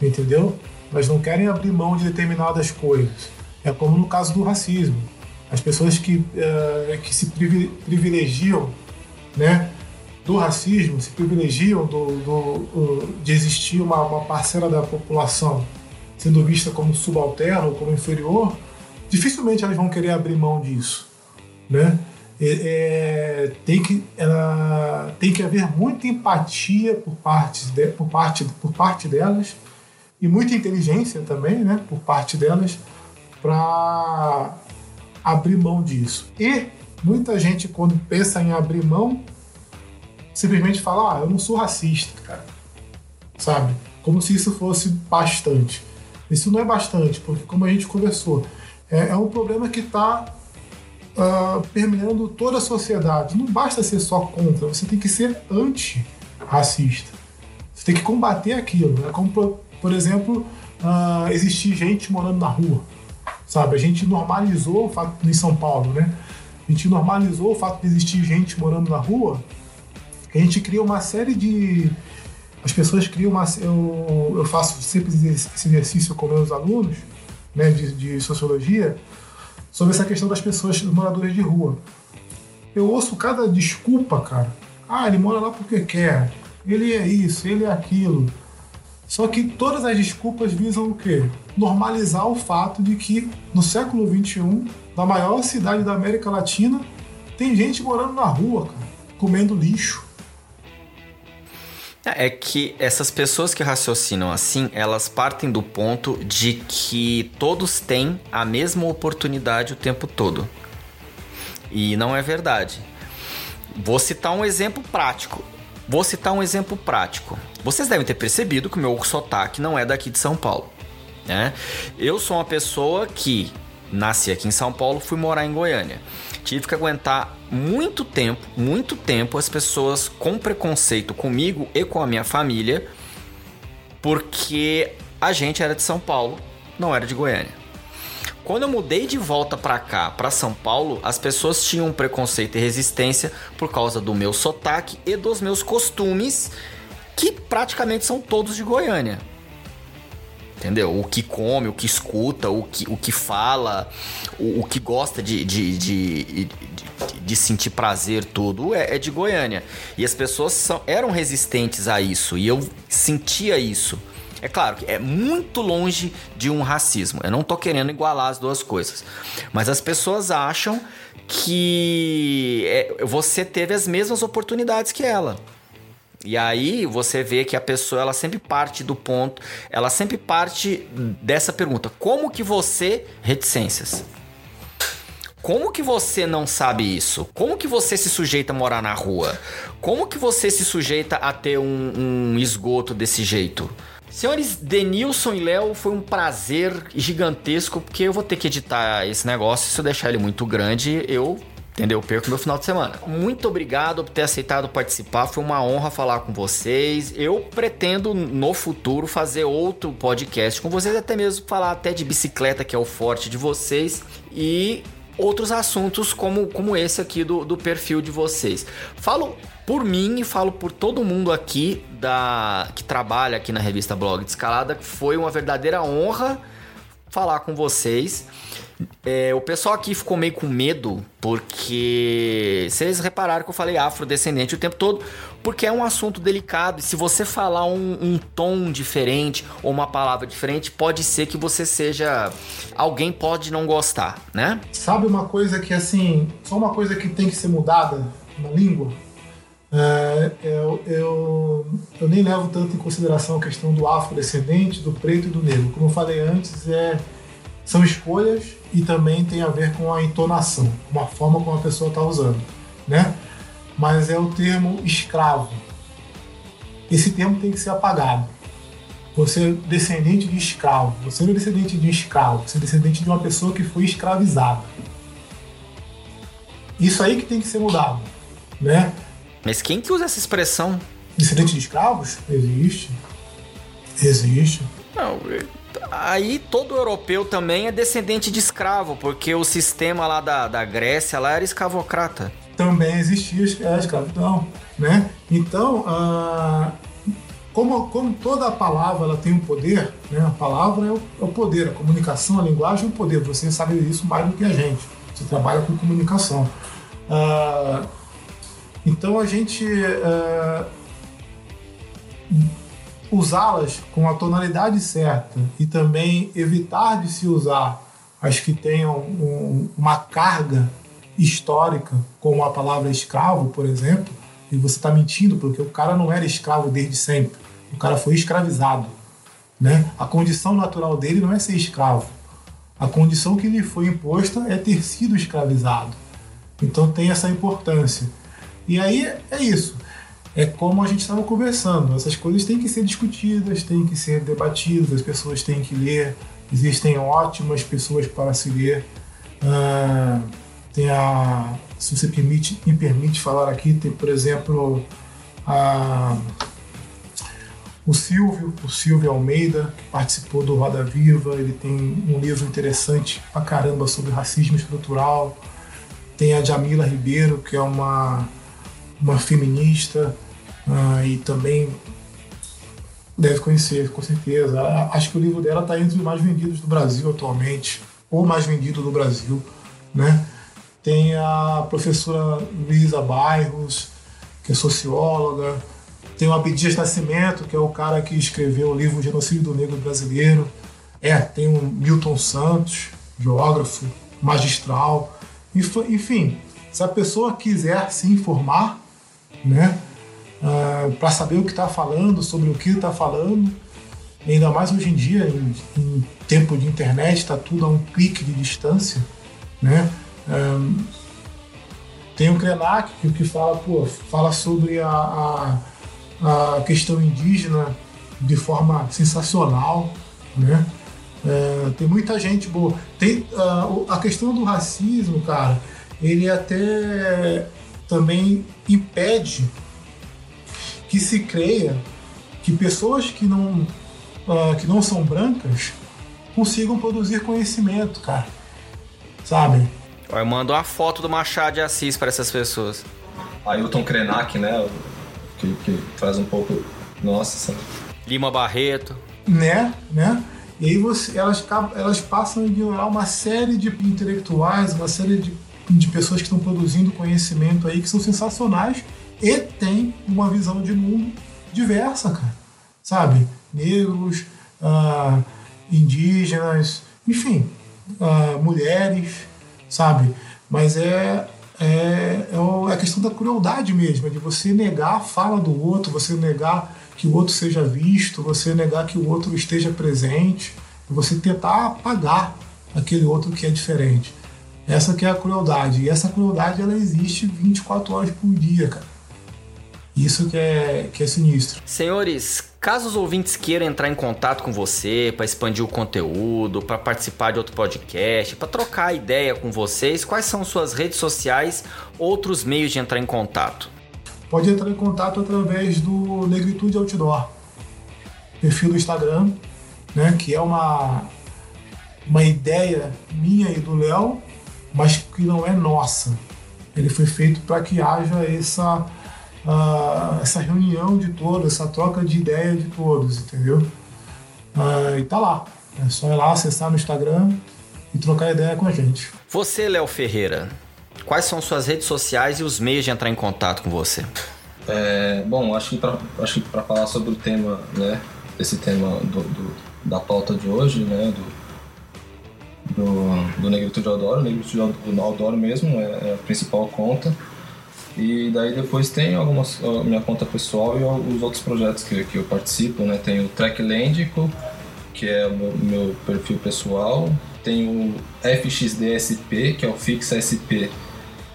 Entendeu? Elas não querem abrir mão de determinadas coisas. É como no caso do racismo. As pessoas que, uh, que se privilegiam né, do racismo, se privilegiam do, do, de existir uma, uma parcela da população sendo vista como subalterno como inferior, dificilmente elas vão querer abrir mão disso. Né? É, tem, que, ela, tem que haver muita empatia por parte, de, por, parte, por parte delas e muita inteligência também né, por parte delas para abrir mão disso. E muita gente, quando pensa em abrir mão, simplesmente fala: Ah, eu não sou racista, cara. Sabe? Como se isso fosse bastante. Isso não é bastante, porque, como a gente conversou, é, é um problema que está uh, permeando toda a sociedade. Não basta ser só contra, você tem que ser anti-racista. Você tem que combater aquilo. Né? Como, por, por exemplo, uh, existir gente morando na rua. Sabe? A gente normalizou o fato em São Paulo, né? A gente normalizou o fato de existir gente morando na rua. A gente cria uma série de. As pessoas criam uma. Eu, eu faço sempre esse exercício com meus alunos né, de, de sociologia sobre essa questão das pessoas, dos moradores de rua. Eu ouço cada desculpa, cara. Ah, ele mora lá porque quer. Ele é isso, ele é aquilo. Só que todas as desculpas visam o quê? Normalizar o fato de que no século XXI, na maior cidade da América Latina, tem gente morando na rua, cara, comendo lixo. É que essas pessoas que raciocinam assim, elas partem do ponto de que todos têm a mesma oportunidade o tempo todo. E não é verdade. Vou citar um exemplo prático. Vou citar um exemplo prático. Vocês devem ter percebido que o meu sotaque não é daqui de São Paulo. Né? Eu sou uma pessoa que nasci aqui em São Paulo, fui morar em Goiânia. Tive que aguentar muito tempo, muito tempo, as pessoas com preconceito comigo e com a minha família, porque a gente era de São Paulo, não era de Goiânia. Quando eu mudei de volta para cá, para São Paulo, as pessoas tinham preconceito e resistência por causa do meu sotaque e dos meus costumes, que praticamente são todos de Goiânia. Entendeu? O que come, o que escuta, o que, o que fala, o, o que gosta de, de, de, de, de sentir prazer, tudo é, é, de Goiânia. E as pessoas são, eram resistentes a isso, e eu sentia isso. É claro que é muito longe de um racismo. Eu não tô querendo igualar as duas coisas. Mas as pessoas acham que é, você teve as mesmas oportunidades que ela. E aí você vê que a pessoa ela sempre parte do ponto, ela sempre parte dessa pergunta: como que você reticências? Como que você não sabe isso? Como que você se sujeita a morar na rua? Como que você se sujeita a ter um, um esgoto desse jeito? Senhores Denilson e Léo, foi um prazer gigantesco, porque eu vou ter que editar esse negócio. Se eu deixar ele muito grande, eu entendeu? Perco meu final de semana. Muito obrigado por ter aceitado participar, foi uma honra falar com vocês. Eu pretendo no futuro fazer outro podcast com vocês, até mesmo falar até de bicicleta, que é o forte de vocês, e outros assuntos como, como esse aqui do, do perfil de vocês. Falo por mim e falo por todo mundo aqui da que trabalha aqui na revista Blog de Escalada, foi uma verdadeira honra falar com vocês. É, o pessoal aqui ficou meio com medo, porque vocês repararam que eu falei afrodescendente o tempo todo, porque é um assunto delicado e se você falar um, um, tom diferente ou uma palavra diferente, pode ser que você seja. Alguém pode não gostar, né? Sabe uma coisa que, assim, só uma coisa que tem que ser mudada na língua? É, eu, eu, eu nem levo tanto em consideração a questão do afrodescendente, do preto e do negro. Como eu falei antes, é são escolhas e também tem a ver com a entonação, com a forma como a pessoa está usando, né? Mas é o termo escravo. Esse termo tem que ser apagado. Você é descendente de escravo. Você não é descendente de um escravo. Você é descendente de uma pessoa que foi escravizada. Isso aí que tem que ser mudado, né? Mas quem que usa essa expressão? Descendente de escravos? Existe. Existe. Não, aí todo europeu também é descendente de escravo, porque o sistema lá da, da Grécia lá era escravocrata. Também existia a escravidão, né? Então, como, como toda a palavra ela tem um poder, né? A palavra é o, é o poder, a comunicação, a linguagem é o poder. Você sabe isso mais do que a gente. Você trabalha com comunicação. Ah, então a gente ah, usá-las com a tonalidade certa e também evitar de se usar as que tenham um, uma carga histórica, como a palavra escravo, por exemplo, e você está mentindo porque o cara não era escravo desde sempre. O cara foi escravizado. Né? A condição natural dele não é ser escravo. A condição que lhe foi imposta é ter sido escravizado. Então tem essa importância. E aí é isso é como a gente estava conversando. Essas coisas têm que ser discutidas, têm que ser debatidas, as pessoas têm que ler. Existem ótimas pessoas para se ler. Uh, tem a, se você permite, me permite falar aqui, tem por exemplo a, o Silvio, o Silvio Almeida, que participou do Roda Viva, ele tem um livro interessante pra caramba sobre racismo estrutural. Tem a Jamila Ribeiro, que é uma uma feminista uh, e também deve conhecer, com certeza. Acho que o livro dela está entre os mais vendidos do Brasil atualmente, ou mais vendido do Brasil, né? Tem a professora Luísa Bairros, que é socióloga. Tem o Abdias Nascimento, que é o cara que escreveu o livro Genocídio do Negro Brasileiro. É, tem o Milton Santos, geógrafo, magistral. Enfim, se a pessoa quiser se informar, né? Ah, para saber o que está falando, sobre o que está falando. ainda mais hoje em dia, em, em tempo de internet, está tudo a um clique de distância. Né? Ah, tem o Krenak, que, fala, pô, fala sobre a, a, a, questão indígena de forma sensacional. Né? É, tem muita gente boa. Tem, uh, a questão do racismo, cara, ele até também impede que se creia que pessoas que não, uh, que não são brancas consigam produzir conhecimento, cara. Sabe? Eu mando uma foto do Machado de Assis para essas pessoas. Ailton Krenak, né? Que, que traz um pouco. Nossa, sabe? Lima Barreto. Né, né? E aí você, elas, elas passam a ignorar uma série de intelectuais, uma série de, de pessoas que estão produzindo conhecimento aí que são sensacionais e têm uma visão de mundo diversa, cara. Sabe? Negros, ah, indígenas, enfim, ah, mulheres, sabe? Mas é, é, é a questão da crueldade mesmo, de você negar a fala do outro, você negar que o outro seja visto, você negar que o outro esteja presente, você tentar apagar aquele outro que é diferente. Essa que é a crueldade. E essa crueldade ela existe 24 horas por dia, cara. Isso que é, que é sinistro. Senhores, caso os ouvintes queiram entrar em contato com você para expandir o conteúdo, para participar de outro podcast, para trocar ideia com vocês, quais são suas redes sociais, outros meios de entrar em contato? pode entrar em contato através do Negritude Outdoor, perfil do Instagram, né, que é uma, uma ideia minha e do Léo, mas que não é nossa. Ele foi feito para que haja essa, uh, essa reunião de todos, essa troca de ideia de todos, entendeu? Uh, e tá lá. É só ir lá, acessar no Instagram e trocar ideia com a gente. Você, Léo Ferreira, Quais são suas redes sociais e os meios de entrar em contato com você? É, bom, acho que para falar sobre o tema, né, esse tema do, do, da pauta de hoje, né, do, do, do Negritude Outdoor, Negritude Outdoor mesmo é, é, a principal conta. E daí depois tem algumas, minha conta pessoal e os outros projetos que, que eu participo, né, tem o Track Lândico, que é o meu, meu perfil pessoal, tem o FXDSP, que é o Fixa SP,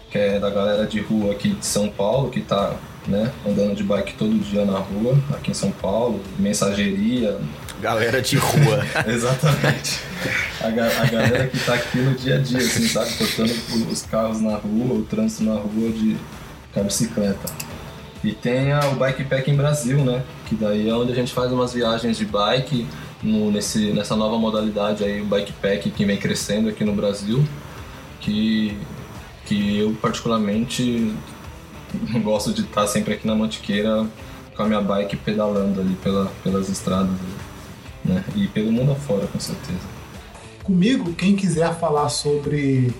que é da galera de rua aqui de São Paulo, que está né, andando de bike todo dia na rua, aqui em São Paulo, mensageria. Galera de rua. Exatamente. A, a, galera que está aqui no dia a dia, assim, sabe? Cortando os carros na rua, o trânsito na rua de, com a bicicleta. E tem a, o Bikepack em Brasil, né? Que daí é onde a gente faz umas viagens de bike no, nesse, nessa nova modalidade aí, o Bikepack que vem crescendo aqui no Brasil. Que que eu particularmente gosto de estar sempre aqui na Mantiqueira com a minha bike pedalando ali pela, pelas estradas né? e pelo mundo afora, com certeza. Comigo, quem quiser falar sobre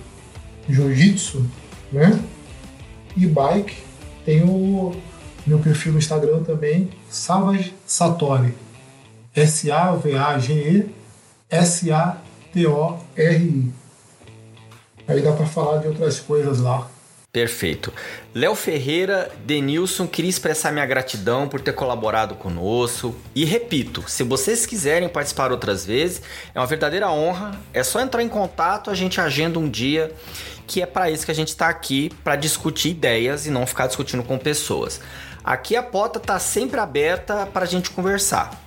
jiu-jitsu né? e bike, tem o meu perfil no Instagram também, Savage Satori. S-A-V-A-G-E S-A-T-O-R-I. Aí dá para falar de outras coisas lá. Perfeito. Léo Ferreira, Denilson, queria expressar minha gratidão por ter colaborado conosco. E repito, se vocês quiserem participar outras vezes, é uma verdadeira honra. É só entrar em contato, a gente agenda um dia que é para isso que a gente está aqui, para discutir ideias e não ficar discutindo com pessoas. Aqui a porta está sempre aberta para a gente conversar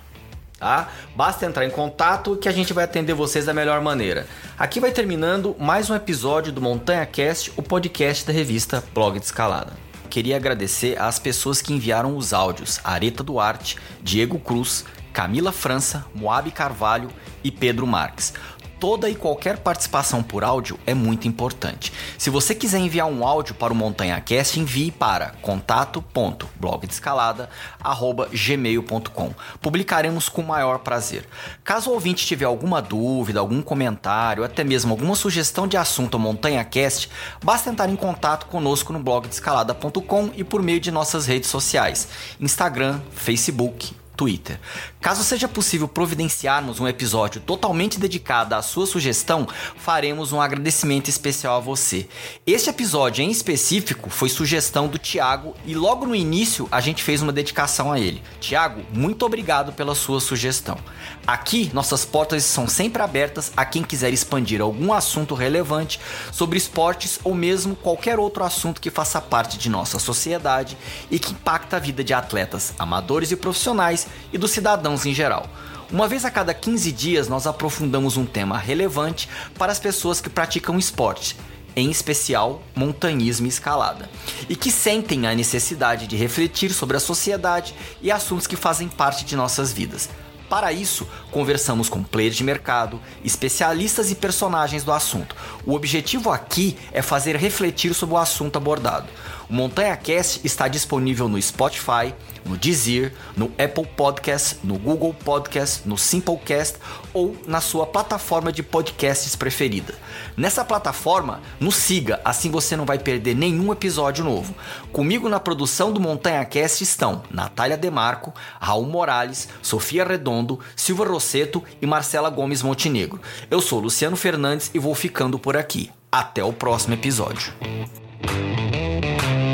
tá? Basta entrar em contato que a gente vai atender vocês da melhor maneira. Aqui vai terminando mais um episódio do Montanha Cast, o podcast da revista Blog de Escalada. Queria agradecer às pessoas que enviaram os áudios: Areta Duarte, Diego Cruz, Camila França, Moab Carvalho e Pedro Marques toda e qualquer participação por áudio é muito importante. Se você quiser enviar um áudio para o MontanhaCast, envie para contato.blogdescalada@gmail.com. Publicaremos com o maior prazer. Caso o ouvinte tiver alguma dúvida, algum comentário, até mesmo alguma sugestão de assunto ao MontanhaCast, basta entrar em contato conosco no blogdescalada.com e por meio de nossas redes sociais: Instagram, Facebook, Twitter. Caso seja possível providenciarmos um episódio totalmente dedicado à sua sugestão, faremos um agradecimento especial a você. Este episódio em específico foi sugestão do Tiago e logo no início a gente fez uma dedicação a ele. Tiago, muito obrigado pela sua sugestão. Aqui nossas portas são sempre abertas a quem quiser expandir algum assunto relevante sobre esportes ou mesmo qualquer outro assunto que faça parte de nossa sociedade e que impacta a vida de atletas amadores e profissionais e dos cidadãos em geral. Uma vez a cada 15 dias, nós aprofundamos um tema relevante para as pessoas que praticam esporte, em especial montanhismo e escalada, e que sentem a necessidade de refletir sobre a sociedade e assuntos que fazem parte de nossas vidas. Para isso, conversamos com players de mercado, especialistas e personagens do assunto. O objetivo aqui é fazer refletir sobre o assunto abordado. O Montanha Cast está disponível no Spotify, no Deezer, no Apple Podcast, no Google Podcast, no Simplecast ou na sua plataforma de podcasts preferida. Nessa plataforma, nos siga, assim você não vai perder nenhum episódio novo. Comigo na produção do Montanha Cast estão Natália Demarco, Raul Morales, Sofia Redondo, Silva Rosseto e Marcela Gomes Montenegro. Eu sou Luciano Fernandes e vou ficando por aqui. Até o próximo episódio. Música